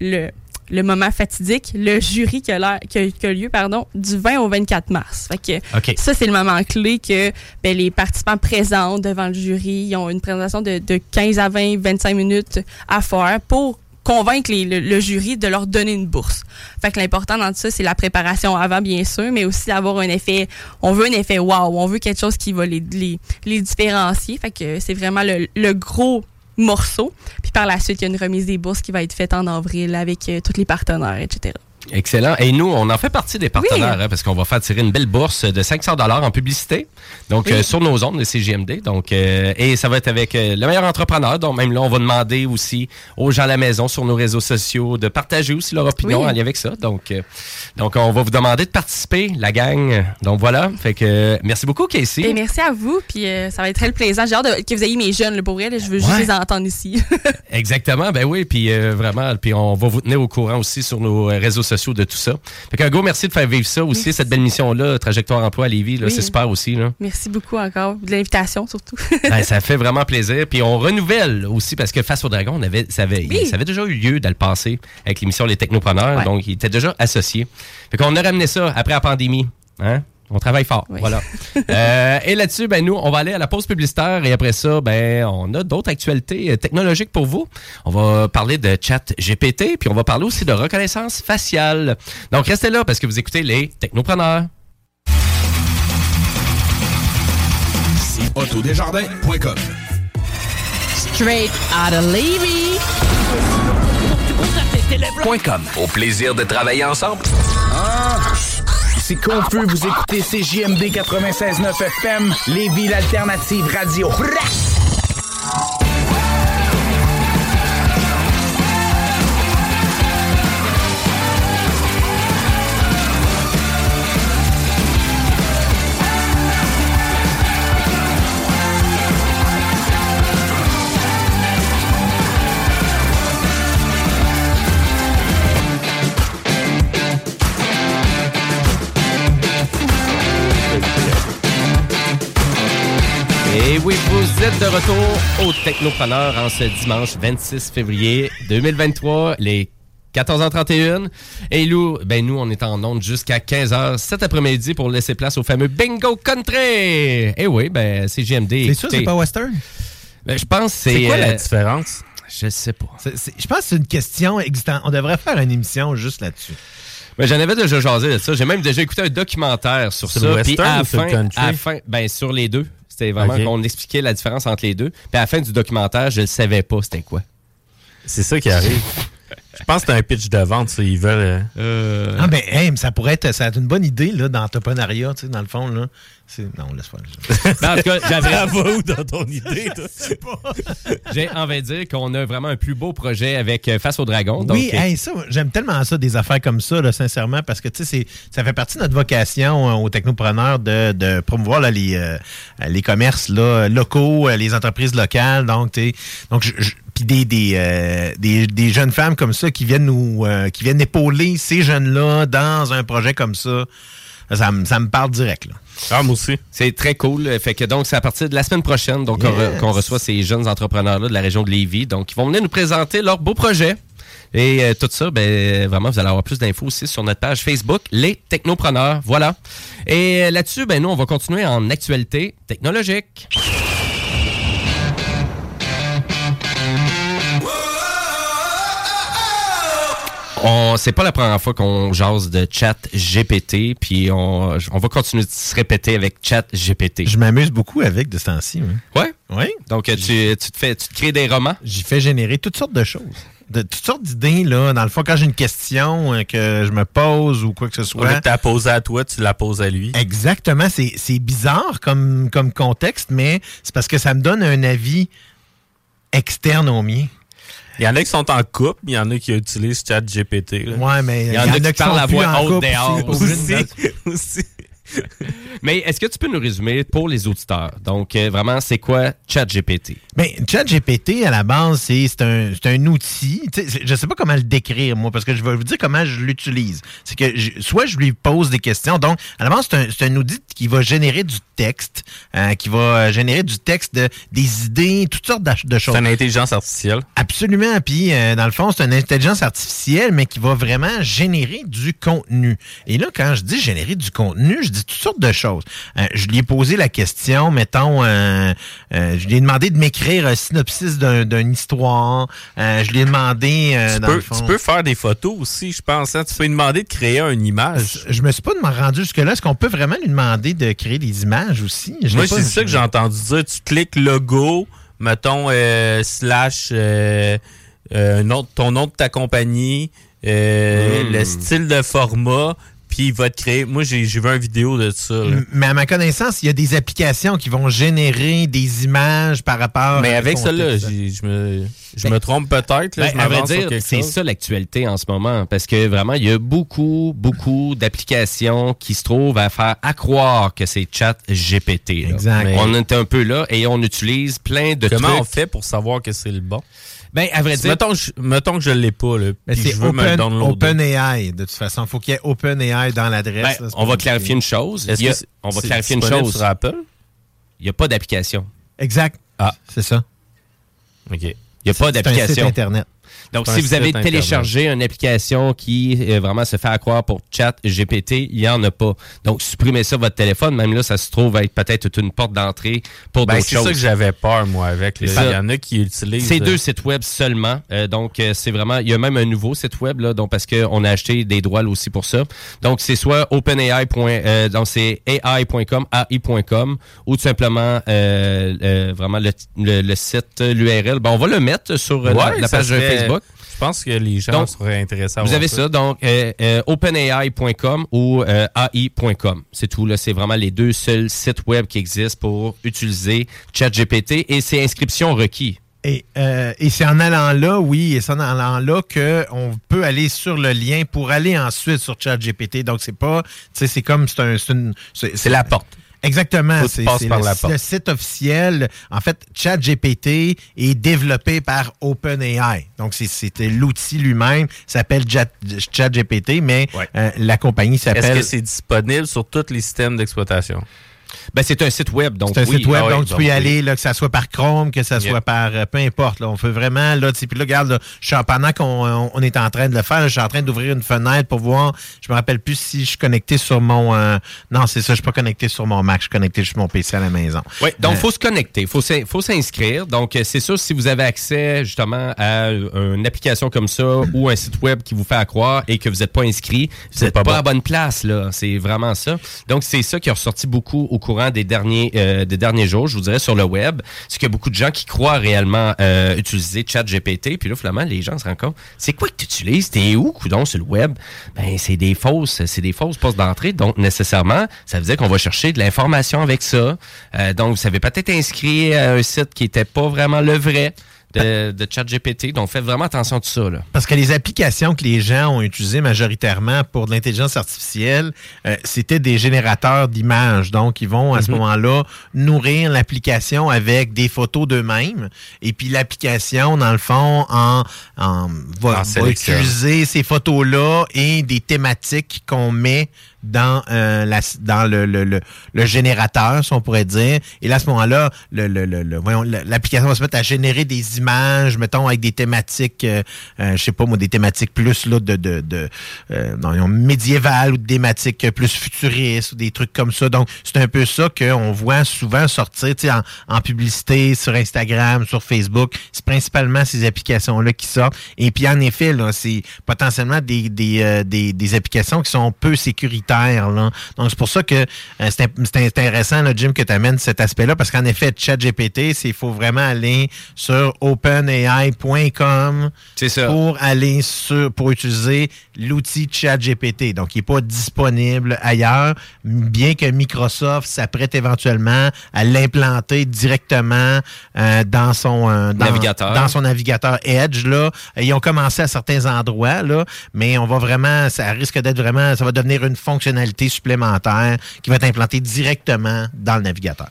le, le moment fatidique, le jury qui a, l'air- qui a- qui a lieu pardon, du 20 au 24 mars. Fait que ça, c'est le moment clé que ben, les participants présents devant le jury, ils ont une présentation de, de 15 à 20, 25 minutes à faire pour convaincre les- le, le jury de leur donner une bourse. Fait que l'important dans tout ça, c'est la préparation avant, bien sûr, mais aussi d'avoir un effet, on veut un effet wow, on veut quelque chose qui va les, les, les différencier. Fait que c'est vraiment le, le gros morceau. Puis par la suite, il y a une remise des bourses qui va être faite en avril avec euh, tous les partenaires, etc. Excellent. Et nous, on en fait partie des partenaires, Oui. hein, parce qu'on va faire tirer une belle bourse de 500 dollars en publicité, donc Oui. euh, sur nos ondes de CGMD. Donc, euh, et ça va être avec euh, le meilleur entrepreneur. Donc, même là, on va demander aussi aux gens à la maison sur nos réseaux sociaux de partager aussi leur opinion Oui. en lien avec ça. Donc, donc, on va vous demander de participer, la gang. Donc voilà. Fait que merci beaucoup, Casey. Et merci à vous, puis ça va être très plaisant. J'ai hâte de- que vous ayez mes jeunes, là, pour je veux juste les entendre ici. [laughs] Exactement, ben oui, puis vraiment, puis on va vous tenir au courant aussi sur nos réseaux sociaux de tout ça. Fait qu'un gros merci de faire vivre ça aussi, cette belle mission-là, Trajectoire Emploi à Lévis, Oui. c'est super aussi. Là. merci beaucoup encore de l'invitation, surtout. [laughs] Ben, ça fait vraiment plaisir. Puis on renouvelle aussi parce que Face au Dragon, on avait, ça, avait, Oui. ça avait déjà eu lieu dans le passé avec l'émission Les Technopreneurs, Ouais. donc il était déjà associé. Fait qu'on a ramené ça après la pandémie. Hein? On travaille fort, Oui. voilà. [laughs] Euh, et là-dessus, ben nous, on va aller à la pause publicitaire et après ça, ben on a d'autres actualités euh, technologiques pour vous. On va parler de chat GPT, puis on va parler aussi de reconnaissance faciale. Donc restez là parce que vous écoutez les Technopreneurs. C'est autodesjardins.com. Straight out of Levy. .com. Au plaisir de travailler ensemble. Confus, vous écoutez CJMD 96.9 FM, Lévis l'alternative radio. Oui, vous êtes de retour au Technopreneur en ce dimanche 26 février 2023. Les 14h31. Et Lou, ben nous, on est en onde jusqu'à 15h cet après-midi pour laisser place au fameux Bingo Country. Eh oui, ben c'est JMD. C'est sûr, c'est pas western? ben, je pense que c'est... C'est quoi la euh, différence? Je sais pas. C'est- c'est- Je pense que c'est une question existante. On devrait faire une émission juste là-dessus. Ben, J'en avais déjà jasé de ça. J'ai même déjà écouté un documentaire sur ça. le Puis western à ou sur le fin, country? à la fin, ben sur les deux. C'était vraiment qu'on expliquait la différence entre les deux. Puis à la fin du documentaire, je ne savais pas c'était quoi. C'est ça qui arrive. Je pense que c'est un pitch de vente, ça. Ils veulent. euh, Ah ben, hey, mais ça pourrait être, ça va être une bonne idée là, d'entrepreneuriat, tu sais, dans le fond. Là. Non, laisse faire. Ben, en tout cas, j'avais. Où dans ton idée, toi? J'ai envie de dire qu'on a vraiment un plus beau projet avec euh, Face au Dragon. Donc, oui, euh, hey, ça, j'aime tellement ça, des affaires comme ça, là, sincèrement, parce que tu sais, c'est- ça fait partie de notre vocation euh, aux technopreneurs de, de promouvoir là, les, euh, les commerces là, locaux, euh, les entreprises locales. Donc, tu sais, donc je- je- puis des, des, euh, des, des jeunes femmes comme ça qui viennent nous euh, qui viennent épauler ces jeunes-là dans un projet comme ça. Ça, me- ça me parle direct. Là. Ah, moi aussi. C'est très cool. Fait que donc, c'est à partir de la semaine prochaine donc, qu'on re- reçoit ces jeunes entrepreneurs-là de la région de Lévis. Donc, ils vont venir nous présenter leur beau projet. Et euh, tout ça, ben, vraiment, vous allez avoir plus d'infos aussi sur notre page Facebook, Les Technopreneurs. Voilà. Et là-dessus, ben, nous, on va continuer en actualité technologique. On, c'est pas la première fois qu'on jase de chat GPT, puis on, on va continuer de se répéter avec chat GPT. Je m'amuse beaucoup avec de ce temps-ci. oui. Ouais? Oui. Donc, euh, tu, tu te fais, tu te crées des romans? J'y fais générer toutes sortes de choses. De, toutes sortes d'idées, là. Dans le fond, quand j'ai une question euh, que je me pose ou quoi que ce soit. de la poser à toi, tu la poses à lui. Exactement. C'est c'est bizarre comme, comme contexte, mais c'est parce que ça me donne un avis externe au mien. Il y en a qui sont en couple, il y en a qui utilisent ChatGPT. Ouais, mais Il y en a qui parlent plus voix haute dehors. aussi. aussi. [laughs] [laughs] Mais est-ce que tu peux nous résumer pour les auditeurs? Donc, euh, vraiment, c'est quoi ChatGPT? Ben, ChatGPT, à la base, c'est c'est un, c'est un outil. Je sais pas comment le décrire, moi, parce que je vais vous dire comment je l'utilise. C'est que je- soit je lui pose des questions. Donc, à la base, c'est un, c'est un outil qui va générer du texte, euh, qui va euh, générer du texte, de, des idées, toutes sortes de choses. C'est une intelligence artificielle. Absolument. Puis, euh, dans le fond, c'est une intelligence artificielle, mais qui va vraiment générer du contenu. Et là, quand je dis générer du contenu, je dis toutes sortes de choses. Euh, je lui ai posé la question, mettons, euh, euh, je lui ai demandé de m'écrire un synopsis d'un- d'une histoire. Euh, je lui ai demandé, euh, Tu dans peux, le fond... tu peux faire des photos aussi, je pense. hein. Tu peux lui demander de créer une image. Je me suis pas rendu jusque-là. Est-ce qu'on peut vraiment lui demander de créer des images aussi? Je Moi, c'est ça que j'ai entendu dire. Tu cliques logo, mettons, euh, slash euh, euh, ton nom de ta compagnie, euh, Mm. le style de format, puis il va te créer. Moi, j'ai j'ai vu une vidéo de ça. là. Mais à ma connaissance, il y a des applications qui vont générer des images par rapport Mais à avec ça, là, contexte. j'ai- je me, je me trompe peut-être. Ben, à vrai dire, c'est ça l'actualité en ce moment. Parce que vraiment, il y a beaucoup, beaucoup d'applications qui se trouvent à faire à croire que c'est chat GPT. là. Exact. Mais On est un peu là et on utilise plein de Comment trucs. on fait pour savoir que c'est le bon? Ben, à vrai dire, mettons, que je- mettons que je l'ai pas, là, puis c'est je veux me open, downloader. OpenAI, de toute façon. Il faut qu'il y ait OpenAI dans l'adresse. ben, là, c'est on va clarifier une chose. Est-ce Il y a- que c'est- on va c'est clarifier une chose. sur Apple? Il n'y a pas d'application. Exact. Ah. C'est ça. OK. Il n'y a pas C'est un site d'application. Internet. Donc, C'est si vous avez téléchargé une application qui euh, vraiment se fait accroire pour chat GPT, il n'y en a pas. Donc, supprimez ça votre téléphone. Même là, ça se trouve être peut-être une porte d'entrée pour Ben, d'autres c'est choses. ça que j'avais peur, moi, avec. C'est ça. Il y en a qui utilisent. C'est euh, deux sites web seulement. Euh, donc, euh, c'est vraiment... Il y a même un nouveau site web, là, donc, parce qu'on a acheté des droits là, aussi pour ça. Donc, c'est soit OpenAI. euh, donc, c'est AI.com, AI.com, ou tout simplement euh, euh, vraiment le, le- le site, euh, l'URL. Ben, on va le mettre sur euh, la, page Facebook. Je pense que les gens Donc, seraient intéressés à Vous voir avez ça, donc euh, euh, openai.com ou euh, AI.com. C'est tout. là. C'est vraiment les deux seuls sites web qui existent pour utiliser ChatGPT et c'est inscription requis. Et, euh, et c'est en allant là, oui, et c'est en allant là qu'on peut aller sur le lien pour aller ensuite sur ChatGPT. Donc, c'est pas, tu sais, c'est comme, c'est un, c'est une- C'est la porte. Exactement. C'est le, site officiel. En fait, ChatGPT est développé par OpenAI. Donc, c'est- c'était l'outil lui-même. S'appelle Chat- ChatGPT, mais euh, la compagnie Est-ce s'appelle... que c'est disponible sur tous les systèmes d'exploitation? Ben, c'est un site web, donc C'est un oui. site web, Ah oui, donc tu peux y oui. aller, là, que ça soit par Chrome, que ça Yep. soit par euh, peu importe. Là, on fait vraiment, là, tu sais, puis là, regarde, là, je suis en- pendant qu'on on- est en train de le faire, je suis en train d'ouvrir une fenêtre pour voir. Je me rappelle plus si je suis connecté sur mon. euh, non, c'est ça, je suis pas connecté sur mon Mac, je suis connecté sur mon PC à la maison. Oui, donc Euh, il faut se connecter, il faut faut s'inscrire. Donc, euh, c'est sûr, si vous avez accès justement à euh, une application comme ça ou un site web qui vous fait accroire et que vous n'êtes pas inscrit, vous n'êtes pas, pas à bon. bonne place. là. C'est vraiment ça. Donc, c'est ça qui est ressorti beaucoup au courant des derniers, euh, des derniers jours, je vous dirais, sur le web. C'est qu'il y a beaucoup de gens qui croient réellement euh, utiliser ChatGPT. Puis là, finalement, les gens se rendent compte, c'est quoi que tu utilises? T'es où, coudon, sur le web? Ben, c'est des fausses, c'est des fausses postes d'entrée. Donc, nécessairement, ça veut dire qu'on va chercher de l'information avec ça. Euh, donc, vous avez peut-être inscrit à un site qui n'était pas vraiment le vrai de, de ChatGPT. Donc, faites vraiment attention à tout ça. Là. Parce que les applications que les gens ont utilisées majoritairement pour de l'intelligence artificielle, euh, c'était des générateurs d'images. Donc, ils vont à ce moment-là nourrir l'application avec des photos d'eux-mêmes. Et puis, l'application, dans le fond, en, en- va, va utiliser ces photos-là et des thématiques qu'on met dans euh, la, dans le, le, le, le générateur, si on pourrait dire. Et là, à ce moment-là, l'application va se mettre à générer des images, mettons, avec des thématiques, euh, euh, je sais pas moi, des thématiques plus là, de, de, de euh, non, médiévales ou des thématiques plus futuristes ou des trucs comme ça. Donc, c'est un peu ça qu'on voit souvent sortir en, en publicité sur Instagram, sur Facebook. C'est principalement ces applications-là qui sortent. Et puis, en effet, c'est potentiellement des, des, euh, des, des applications qui sont peu sécuritaires. Là. Donc, c'est pour ça que euh, c'est intéressant, là, Jim, que tu amènes cet aspect-là, parce qu'en effet, ChatGPT, c'est- il faut vraiment aller sur openai.com pour aller sur pour utiliser l'outil ChatGPT. Donc, il n'est pas disponible ailleurs, bien que Microsoft s'apprête éventuellement à l'implanter directement euh, dans son euh, dans, Navigateur. dans son navigateur Edge. Là. Ils ont commencé à certains endroits, là, mais on va vraiment, ça risque d'être vraiment, ça va devenir une fonctionnalité supplémentaire qui va être implantée directement dans le navigateur.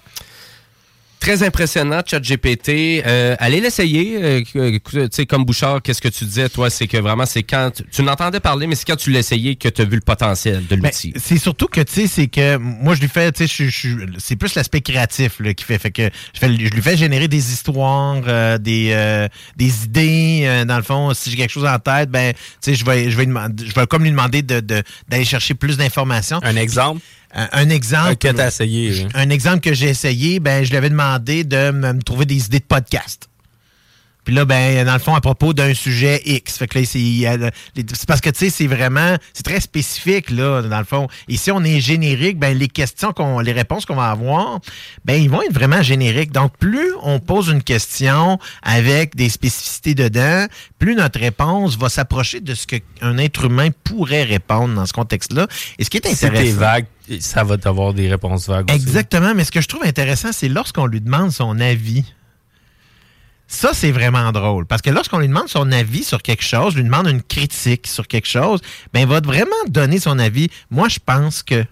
Très impressionnant, ChatGPT. Euh, allez l'essayer. Euh, tu sais, comme Bouchard, qu'est-ce que tu disais, toi? C'est que vraiment, c'est quand tu, tu n'entendais parler, mais c'est quand tu l'as essayé que tu as vu le potentiel de Ben, l'outil. c'est surtout que, tu sais, c'est que moi, je lui fais, tu sais, je- je- c'est plus l'aspect créatif là, qui fait. Fait que je, fais- je lui fais générer des histoires, euh, des, euh, des idées. euh, dans le fond, si j'ai quelque chose en tête, ben, tu sais, je vais, je vais, je vais comme lui demander de, de- d'aller chercher plus d'informations. Un exemple? Un exemple. Un que t'as essayé. hein. Un exemple que j'ai essayé, ben, je lui avais demandé de me, trouver des idées de podcast. Puis là, ben, dans le fond, à propos d'un sujet X. Fait que là, c'est parce que, tu sais, c'est vraiment, c'est très spécifique, là, dans le fond. Et si on est générique, ben, les questions qu'on, les réponses qu'on va avoir, ben, ils vont être vraiment génériques. Donc, plus on pose une question avec des spécificités dedans, plus notre réponse va s'approcher de ce qu'un être humain pourrait répondre dans ce contexte-là. Et ce qui est Si intéressant. t'es vague, ça va t'avoir des réponses vagues. aussi. Exactement, mais ce que je trouve intéressant, c'est lorsqu'on lui demande son avis. Ça, c'est vraiment drôle. Parce que lorsqu'on lui demande son avis sur quelque chose, lui demande une critique sur quelque chose, ben, il va vraiment donner son avis. Moi, je pense que.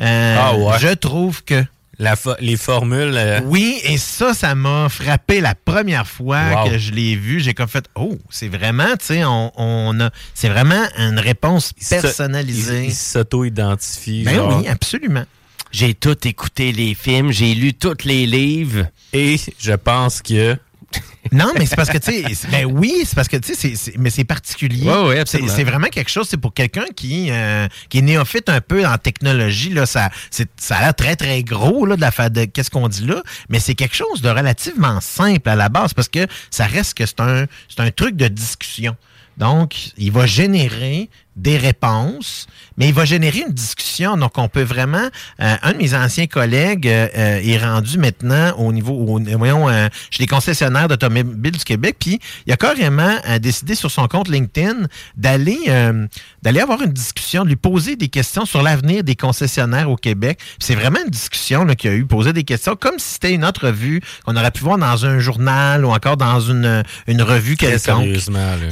Euh, Ah ouais. Je trouve que. La fo- les formules. euh, Oui, et ça, ça m'a frappé la première fois Wow. que je l'ai vu. J'ai comme fait, oh, c'est vraiment, tu sais, on, on a, c'est vraiment une réponse se- personnalisée. Ils ils s'auto-identifient. Ben genre. oui, absolument. J'ai tout écouté les films, j'ai lu tous les livres. Et je pense que. Non, mais c'est parce que, tu sais, c'est- ben oui, c'est parce que, tu sais, mais c'est particulier. Ouais, ouais, c'est absolument. c'est vraiment quelque chose, c'est pour quelqu'un qui, euh, qui est néophyte un peu en technologie, là, ça, c'est- ça a l'air très, très gros, là, de la fa- de qu'est-ce qu'on dit là, mais c'est quelque chose de relativement simple à la base parce que ça reste que c'est un, c'est un truc de discussion. Donc, il va générer des réponses, mais il va générer une discussion. Donc, on peut vraiment... euh, un de mes anciens collègues euh, euh, est rendu maintenant au niveau... au- voyons, euh, chez les concessionnaires d'automobiles du Québec, puis il a carrément décidé sur son compte LinkedIn d'aller d'aller avoir une discussion, de lui poser des questions sur l'avenir des concessionnaires au Québec. Puis C'est vraiment une discussion qu'il a eu, poser des questions comme si c'était une autre revue qu'on aurait pu voir dans un journal ou encore dans une, une revue quelconque.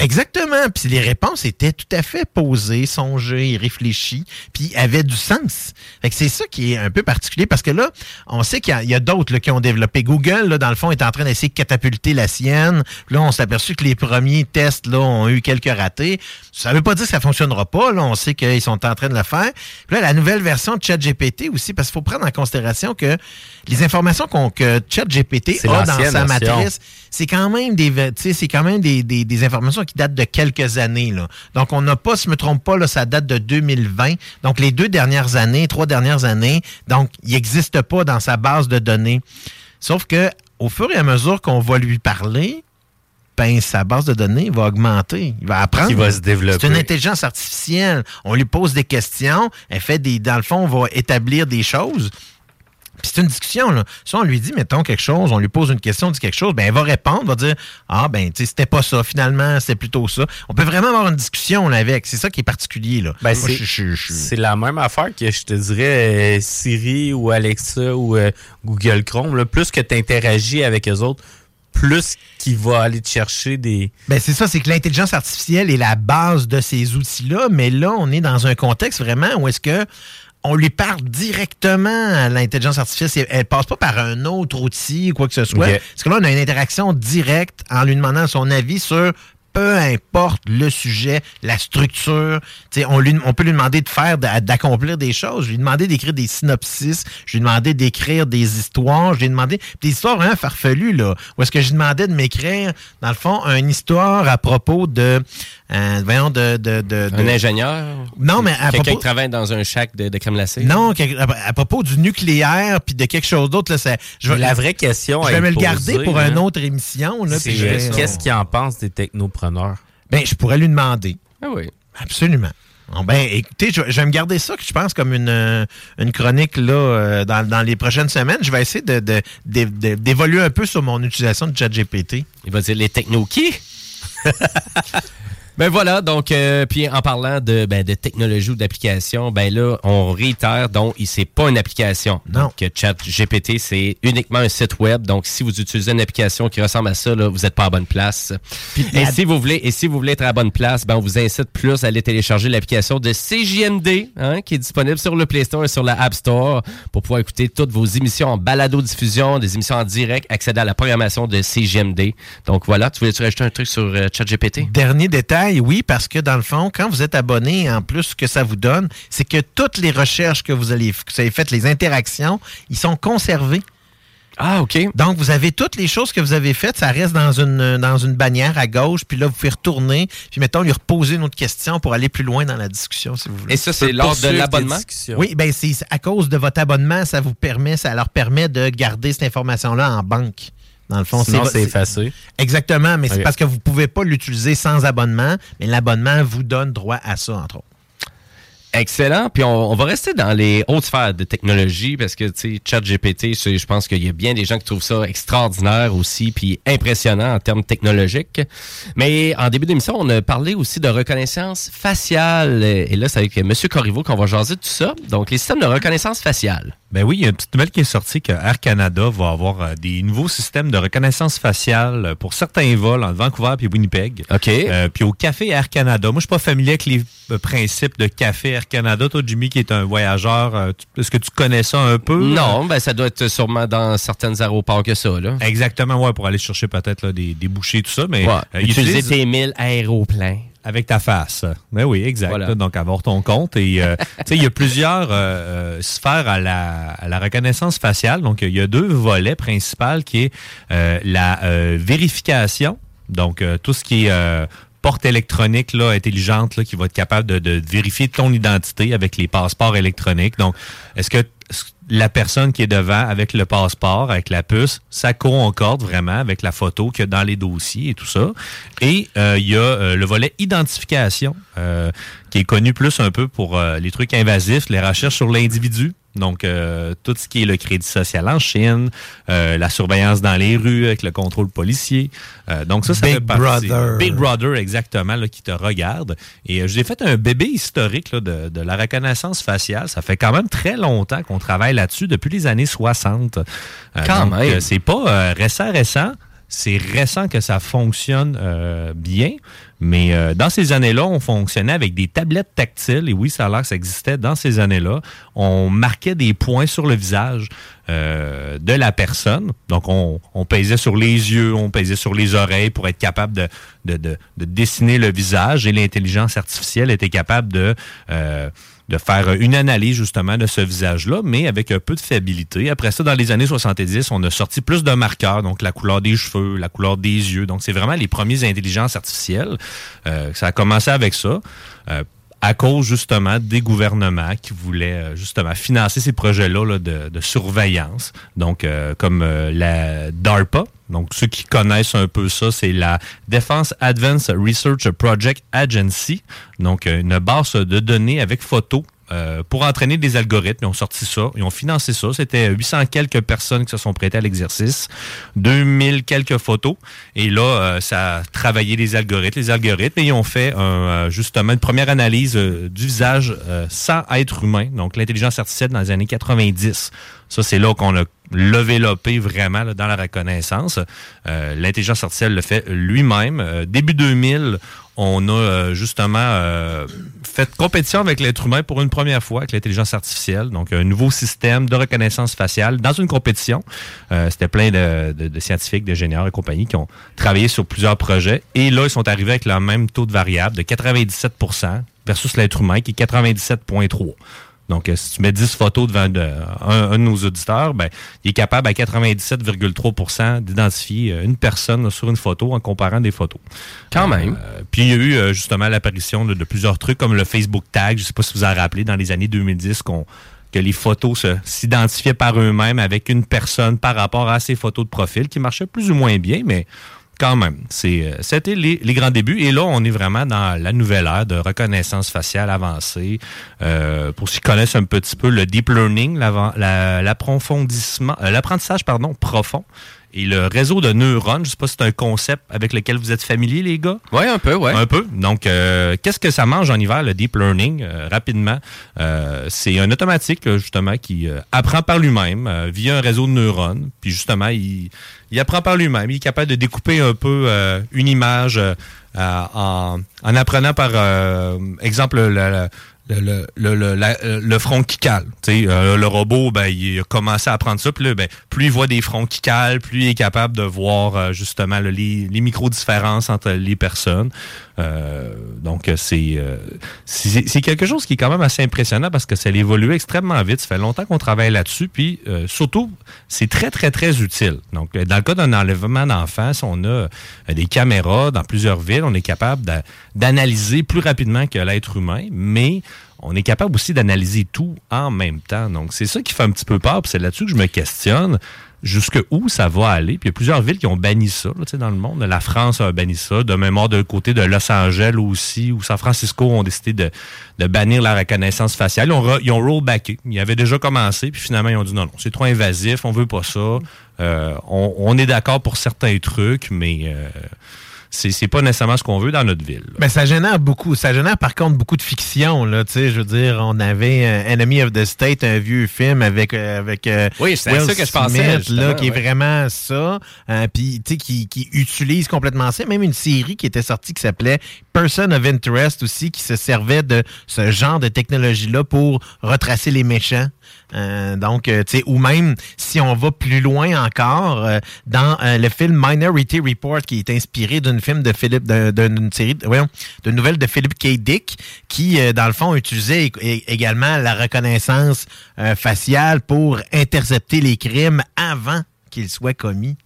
Exactement. Puis les réponses étaient tout à fait posées, songées, réfléchies, puis avaient du sens. C'est ça qui est un peu particulier parce que là, on sait qu'il y a- d'autres qui ont développé. Google, là, dans le fond, est en train d'essayer de catapulter la sienne. Là, on s'est aperçu que les premiers tests là, ont eu quelques ratés. Ça veut pas dire que ça fonctionnera pas. Là, on sait qu'ils sont en train de le faire. Puis là, la nouvelle version de ChatGPT aussi, parce qu'il faut prendre en considération que les informations qu'on que ChatGPT a dans sa matrice, c'est quand même des tu sais, c'est quand même des, des- des informations qui datent de quelques années là. Donc on n'a pas si je me trompe pas là, ça date de 2020. Donc les deux dernières années, trois dernières années, donc il n'existe pas dans sa base de données. Sauf que au fur et à mesure qu'on va lui parler, ben, sa base de données va augmenter. Il va apprendre. Qui va se développer. C'est une intelligence artificielle. On lui pose des questions. Elle fait des. Dans le fond, on va établir des choses. Puis c'est une discussion, là. Si on lui dit, mettons, quelque chose, on lui pose une question, on dit quelque chose, ben elle va répondre, va dire Ah, ben, tu sais, c'était pas ça, finalement, c'était plutôt ça. On peut vraiment avoir une discussion là, avec. C'est ça qui est particulier, là. Ben, c'est- je- je- je- C'est la même affaire que je te dirais euh, Siri ou Alexa ou euh, Google Chrome. là. Plus que tu interagis avec eux autres, plus qu'il va aller te chercher des. Ben c'est ça, c'est que l'intelligence artificielle est la base de ces outils-là, mais là, on est dans un contexte vraiment où est-ce que on lui parle directement à l'intelligence artificielle. Elle passe pas par un autre outil ou quoi que ce soit. Parce que là, on a une interaction directe en lui demandant son avis sur peu importe le sujet, la structure. Tu sais, on, lui, on peut lui demander de faire, d'a- d'accomplir des choses. Je lui ai demandé d'écrire des synopsis. Je lui ai demandé d'écrire des histoires. Je lui ai demandé des histoires vraiment farfelues, là. Où est-ce que je lui demandais de m'écrire, dans le fond, une histoire à propos de... euh, voyons, de... de, de- Un de- ingénieur? Non, mais à Quelqu'un propos- qui travaille dans un shack de, de crème glacée? Non, à, à propos du nucléaire puis de quelque chose d'autre, là, ça- je vais- La vraie question Je vais me le garder pour hein, une autre émission. là, c'est, puis je vais- Qu'est-ce qu'il en pense des technopreneurs? Ben, je pourrais lui demander. Ah oui. Absolument. Bon, ben, écoutez, je, je vais me garder ça, que je pense, comme une, euh, une chronique là, euh, dans, dans les prochaines semaines. Je vais essayer de, de- de- de- d'évoluer un peu sur mon utilisation de ChatGPT. Il va dire les techno qui? [laughs] Ben voilà, donc, euh, puis en parlant de, ben, de technologie ou d'application, ben là, on réitère, donc, c'est pas une application. Non. Donc, euh, ChatGPT, c'est uniquement un site web. Donc, si vous utilisez une application qui ressemble à ça, là, vous n'êtes pas à bonne place. et, la- si vous voulez, et si vous voulez être à la bonne place, ben, on vous incite plus à aller télécharger l'application de CJMD, hein, qui est disponible sur le Play Store et sur la App Store pour pouvoir écouter toutes vos émissions en balado-diffusion, des émissions en direct, accéder à la programmation de CJMD. Donc, voilà, tu voulais-tu rajouter un truc sur euh, ChatGPT? Dernier détail, oui, parce que dans le fond, quand vous êtes abonné, en plus, ce que ça vous donne, c'est que toutes les recherches que vous, allez, que vous avez faites, les interactions, ils sont conservés. Ah, OK. Donc, vous avez toutes les choses que vous avez faites, ça reste dans une, dans une bannière à gauche, puis là, vous pouvez retourner, puis mettons, lui reposer une autre question pour aller plus loin dans la discussion, si vous voulez. Et ça, c'est lors de l'abonnement? Oui, ben c'est c'est à cause de votre abonnement, ça vous permet, ça leur permet de garder cette information-là en banque. Dans le fond, Sinon, c'est effacé. Exactement, mais c'est parce que vous pouvez pas l'utiliser sans abonnement, mais l'abonnement vous donne droit à ça, entre autres. Excellent. Puis on, on va rester dans les hautes sphères de technologie parce que, tu sais, ChatGPT, je pense qu'il y a bien des gens qui trouvent ça extraordinaire aussi puis impressionnant en termes technologiques. Mais en début d'émission, on a parlé aussi de reconnaissance faciale. Et là, c'est avec M. Corriveau qu'on va jaser de tout ça. Donc, les systèmes de reconnaissance faciale. Ben oui, il y a une petite nouvelle qui est sortie que Air Canada va avoir euh, des nouveaux systèmes de reconnaissance faciale pour certains vols entre Vancouver et Winnipeg. OK. Euh, puis au Café Air Canada. Moi, je suis pas familier avec les euh, principes de Café Air Canada. Toi, Jimmy, qui est un voyageur, euh, est-ce que tu connais ça un peu? Non, ben ça doit être sûrement dans certains aéroports que ça, là. Exactement, ouais, pour aller chercher peut-être des, des bouchées, tout ça. Mais Ouais. euh, Utiliser tes 1000 aéroplanes. Avec ta face. Ben oui, exact. Voilà. Donc, avoir ton compte. Et, euh, [laughs] il y a plusieurs euh, sphères à la, à la reconnaissance faciale. Donc, il y a deux volets principaux qui est euh, la vérification. Donc, tout ce qui est porte électronique là, intelligente là, qui va être capable de, vérifier ton identité avec les passeports électroniques. Donc, est-ce que la personne qui est devant avec le passeport, avec la puce, ça concorde vraiment avec la photo qu'il y a dans les dossiers et tout ça? Et euh, il y a euh, le volet identification, euh, qui est connu plus un peu pour les trucs invasifs, les recherches sur l'individu. Donc, euh, tout ce qui est le crédit social en Chine, euh, la surveillance dans les rues avec le contrôle policier. Euh, donc, ça, ça Big fait partie- Brother. Big Brother, exactement, là, qui te regarde. Et euh, j'ai fait un bébé historique là, de, de la reconnaissance faciale. Ça fait quand même très longtemps qu'on travaille là-dessus, depuis les années 60. Euh, Quand donc, même. c'est pas euh, récent, récent. C'est récent que ça fonctionne euh, bien, mais euh, dans ces années-là, on fonctionnait avec des tablettes tactiles, et oui, ça a l'air que ça existait dans ces années-là. On marquait des points sur le visage euh, de la personne. Donc, on, on pesait sur les yeux, on pesait sur les oreilles pour être capable de, de, de, de dessiner le visage, et l'intelligence artificielle était capable de... de faire une analyse justement de ce visage-là, mais avec un peu de fiabilité. Après ça, dans les années 70, on a sorti plus de marqueurs, donc la couleur des cheveux, la couleur des yeux. Donc, c'est vraiment les premiers intelligences artificielles. Euh, ça a commencé avec ça. Euh, à cause justement des gouvernements qui voulaient euh, justement financer ces projets-là là, de, de surveillance. Donc, euh, comme euh, la DARPA. Donc, ceux qui connaissent un peu ça, c'est la Defense Advanced Research Project Agency. Donc, euh, une base de données avec photos euh, pour entraîner des algorithmes. Ils ont sorti ça, ils ont financé ça. C'était 800 quelques personnes qui se sont prêtées à l'exercice, 2000 quelques photos. Et là, euh, ça a travaillé les algorithmes. Les algorithmes, et ils ont fait un, euh, justement une première analyse euh, du visage sans être humain. Donc, l'intelligence artificielle dans les années 90. Ça, c'est là qu'on a développé vraiment là, dans la reconnaissance. Euh, l'intelligence artificielle le fait lui-même. Euh, début 2000, on a euh, justement fait compétition avec l'être humain pour une première fois avec l'intelligence artificielle. Donc, un nouveau système de reconnaissance faciale dans une compétition. Euh, C'était plein de, de- de scientifiques, d'ingénieurs et compagnie qui ont travaillé sur plusieurs projets. Et là, ils sont arrivés avec le même taux de variable de 97% versus l'être humain qui est 97,3 donc, euh, si tu mets 10 photos devant de- un, un de nos auditeurs, ben, il est capable à 97,3% d'identifier euh, une personne sur une photo en comparant des photos. Quand même. Euh, puis il y a eu justement l'apparition de, de plusieurs trucs comme le Facebook Tag. Je ne sais pas si vous en rappelez, dans les années 2010, qu'on que les photos s'identifiaient par eux-mêmes avec une personne par rapport à ces photos de profil qui marchaient plus ou moins bien, mais quand même, euh, c'était les, grands débuts. Et là, on est vraiment dans la nouvelle ère de reconnaissance faciale avancée. Euh, pour ceux qui connaissent un petit peu le deep learning, euh, l'apprentissage pardon, profond. Et le réseau de neurones, je sais pas si c'est un concept avec lequel vous êtes familier, les gars. Oui, un peu, ouais. Un peu. Donc, euh, qu'est-ce que ça mange en hiver, le deep learning, euh, rapidement? Euh, c'est un automatique, justement, qui apprend par lui-même via un réseau de neurones. Puis, justement, il, il apprend par lui-même. Il est capable de découper un peu une image en, en apprenant par, exemple, le, le- le, le, le, la- le front qui cale. Euh, le robot, ben, il a commencé à apprendre ça. Puis là, ben, plus il voit des fronts qui calent, plus il est capable de voir euh, justement les, les micro-différences entre les personnes. Euh, donc, euh, c'est euh, c'est c'est quelque chose qui est quand même assez impressionnant parce que ça a évolué extrêmement vite. Ça fait longtemps qu'on travaille là-dessus. Puis, euh, surtout, c'est très, très, très utile. Donc, euh, dans le cas d'un enlèvement d'enfants, si on a euh, des caméras dans plusieurs villes, on est capable d'a- d'analyser plus rapidement que l'être humain, mais on est capable aussi d'analyser tout en même temps. Donc, c'est ça qui fait un petit peu peur. puis C'est là-dessus que je me questionne jusque où ça va aller? Puis il y a plusieurs villes qui ont banni ça là, dans le monde. La France a banni ça. De mémoire de côté de Los Angeles aussi, ou San Francisco ont décidé de, de bannir la reconnaissance faciale. Ils ont, ils ont rollbacké. Ils avaient déjà commencé, puis finalement ils ont dit non, non, c'est trop invasif, on veut pas ça. Euh, on, on est d'accord pour certains trucs, mais euh, c'est c'est pas nécessairement ce qu'on veut dans notre ville. Mais ça génère beaucoup. Ça génère par contre beaucoup de fiction. Là, tu sais, je veux dire, on avait euh, Enemy of the State, un vieux film avec euh, avec euh, Oui, c'est ça que je pensais, Smith, là, qui est vraiment ça. Euh, Puis tu sais, qui, qui utilise complètement ça. Même une série qui était sortie qui s'appelait Person of Interest aussi, qui se servait de ce genre de technologie-là pour retracer les méchants. Euh, donc, euh, tu sais, ou même si on va plus loin encore, euh, dans le film Minority Report, qui est inspiré d'une film de Philippe, d'un- d'une série, d'une nouvelle de Philip K. Dick, qui, dans le fond, utilisait ég- ég- également la reconnaissance faciale pour intercepter les crimes avant qu'ils soient commis.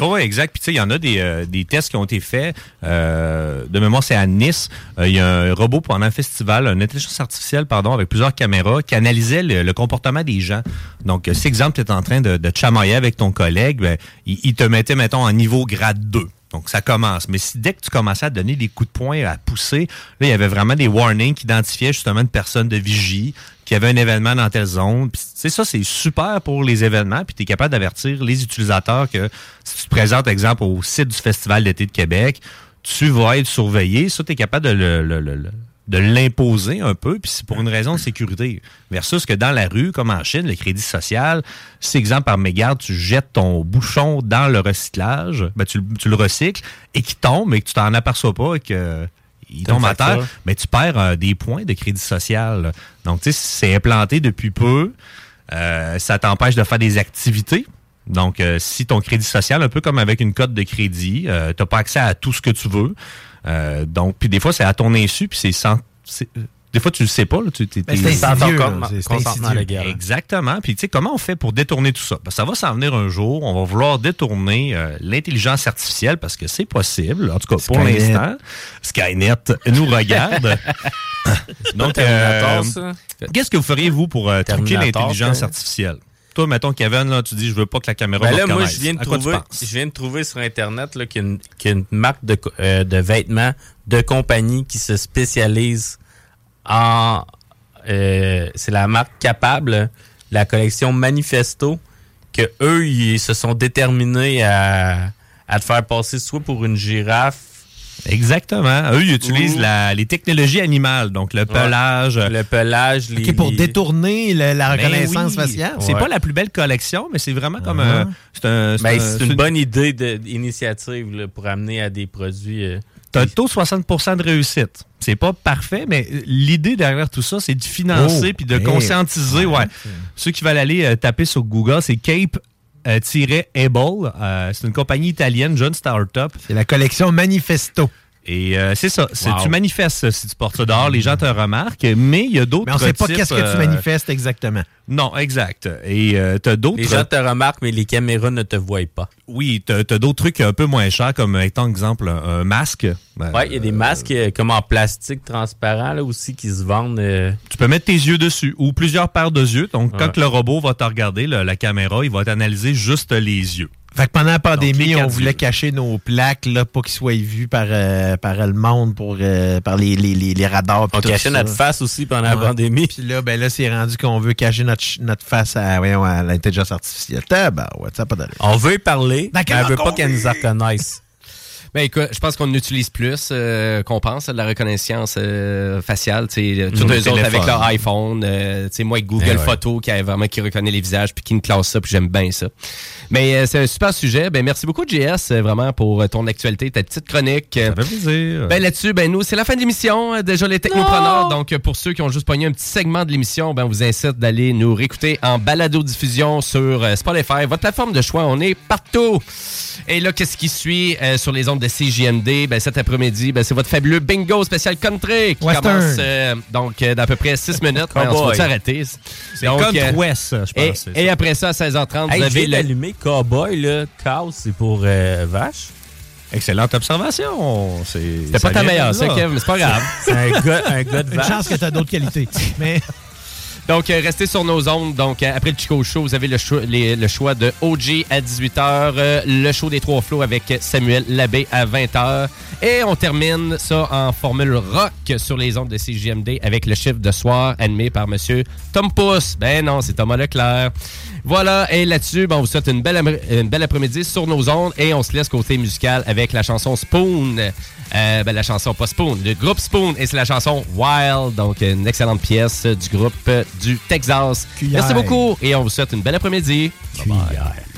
Oui, exact. Puis tu sais, il y en a des, euh, des tests qui ont été faits. Euh, de mémoire, c'est à Nice. Euh, Il y a un robot pendant un festival, une intelligence artificielle, pardon, avec plusieurs caméras, qui analysait le, le comportement des gens. Donc, euh, si exemple, tu es en train de, de chamailler avec ton collègue, ben, il, il te mettait, mettons, en niveau grade 2. Donc, ça commence. Mais si dès que tu commençais à donner des coups de poing, à pousser, là, il y avait vraiment des warnings qui identifiaient justement une personne de vigie, qui avait un événement dans telle zone. Sais, ça, c'est super pour les événements. Puis, tu es capable d'avertir les utilisateurs que si tu te présentes, exemple, au site du Festival d'été de Québec, tu vas être surveillé. Ça, tu es capable de le, de l'imposer un peu, puis c'est pour une raison de sécurité. Versus que dans la rue, comme en Chine, le crédit social, si, exemple, par mégarde, tu jettes ton bouchon dans le recyclage, ben, tu, le- tu le recycles, et qu'il tombe, et que tu t'en aperçois pas, et que il T'as tombe une à terre, facture. mais tu perds euh, des points de crédit social. Donc, tu sais, c'est implanté depuis peu. Euh, ça t'empêche de faire des activités. Donc, euh, si ton crédit social, un peu comme avec une cote de crédit, tu n'as pas accès à tout ce que tu veux. Donc, puis des fois, c'est à ton insu, puis c'est sans. Des fois, tu le sais pas. Là, tu, t'es- Ben, c'est consentement légal. Exactement. Puis, tu sais, comment on fait pour détourner tout ça? Ben, ça va s'en venir un jour. On va vouloir détourner euh, l'intelligence artificielle parce que c'est possible. En tout cas, pour l'instant, Skynet nous regarde. [laughs] Donc, Terminator, euh, qu'est-ce que vous feriez, vous, pour euh, truquer l'intelligence artificielle? Toi, mettons, Kevin, là, tu dis, je veux pas que la caméra Ben me là, moi, je viens de trouver, je viens de trouver sur Internet là, qu'il y a une, qu'il y a une marque de, euh, de vêtements de compagnie qui se spécialise en. euh, c'est la marque Capable, la collection Manifesto, que eux, ils se sont déterminés à, à te faire passer soit pour une girafe. Exactement. Eux, ils utilisent la- les technologies animales, donc le pelage. Le pelage, les. Pour les- détourner le- la Ben reconnaissance oui. faciale. C'est Ouais. pas la plus belle collection, mais c'est vraiment comme un. C'est un- Ben, un- une bonne idée d'initiative pour amener à des produits. euh, T'as un taux de 60% de réussite. C'est pas parfait, mais l'idée derrière tout ça, c'est de financer Oh, puis de hey. conscientiser. Ouais. Ceux qui veulent aller euh, taper sur Google, c'est Cape. euh, Able. Euh, c'est une compagnie italienne, jeune start-up. C'est la collection Manifesto. Et euh, c'est ça. Wow. Tu manifestes si tu portes ça dehors, les gens te remarquent, mais il y a d'autres Mais on sait pas qu'est-ce que tu euh, manifestes exactement. Non, exact. Et euh, t'as d'autres. Les gens te remarquent, mais les caméras ne te voient pas. Oui, t'as as, d'autres trucs un peu moins chers, comme étant exemple un, masque. Ben, Ouais, il y a des masques euh, comme en plastique transparent là, aussi qui se vendent. euh, Tu peux mettre tes yeux dessus ou plusieurs paires de yeux. Donc, Ouais. quand le robot va te regarder, la caméra, il va t'analyser juste les yeux. Fait que pendant la Donc, pandémie, on voulait cacher nos plaques là, pour qu'ils soient vus par, euh, par le monde, pour, euh, par les, les, les, les radars. On tout cachait ça. notre face aussi pendant la Ouais. pandémie. Puis là, ben là, c'est rendu qu'on veut cacher notre, notre face à, à l'intelligence artificielle. Tabarouette, ça n'a pas. On veut parler, mais elle veut pas qu'elle nous reconnaisse. Ben écoute, je pense qu'on utilise plus euh, qu'on pense de la reconnaissance euh, faciale. Tu sais, tous Mmh, les le autres avec leur iPhone. euh, tu sais, moi avec Google Eh ouais. Photos qui a vraiment qui reconnaît les visages puis qui me classe ça puis j'aime bien ça. Mais euh, c'est un super sujet. Ben merci beaucoup JS euh, vraiment pour euh, ton actualité, ta petite chronique. Ça fait plaisir. Ben là-dessus, ben nous, c'est la fin de l'émission. Euh, Déjà les technopreneurs. Donc euh, pour ceux qui ont juste pogné un petit segment de l'émission, ben on vous incite d'aller nous réécouter en balado diffusion sur euh, Spotify, votre plateforme de choix. On est partout. Et là, qu'est-ce qui suit euh, sur les ondes de CJMD? Ben, cet après-midi, ben, c'est votre fabuleux bingo spécial country qui Western. commence euh, donc euh, d'à peu près 6 [laughs] minutes. Ben, on se Cowboy. va arrêter? C'est euh, West, je Et, pense. et ça. après ça, à 16h30, Hey, vous avez le... Cowboy, là. Cow, c'est pour euh, vache. Excellente observation. C'est- C'était pas ta meilleure, ça. Kev, mais c'est pas grave. [laughs] C'est un gars, un gars de Une vache. chance que tu as d'autres qualités. [laughs] Mais Donc, euh, restez sur nos ondes. Donc, euh, après le Chico Show, vous avez le choix, de OG à 18h, le show des Trois Flots avec Samuel Labbé à 20h. Et on termine ça en formule rock sur les ondes de CJMD avec le chiffre de soir animé par Monsieur Tom Pousse. Ben non, c'est Thomas Leclerc. Voilà, et là-dessus, ben, on vous souhaite une belle, amr- une belle après-midi sur nos ondes et on se laisse côté musical avec la chanson Spoon. Euh, ben, la chanson, pas Spoon, le groupe Spoon et c'est la chanson Wild, donc une excellente pièce du groupe du Texas. Cuillère. Merci beaucoup et on vous souhaite une belle après-midi. Bye bye.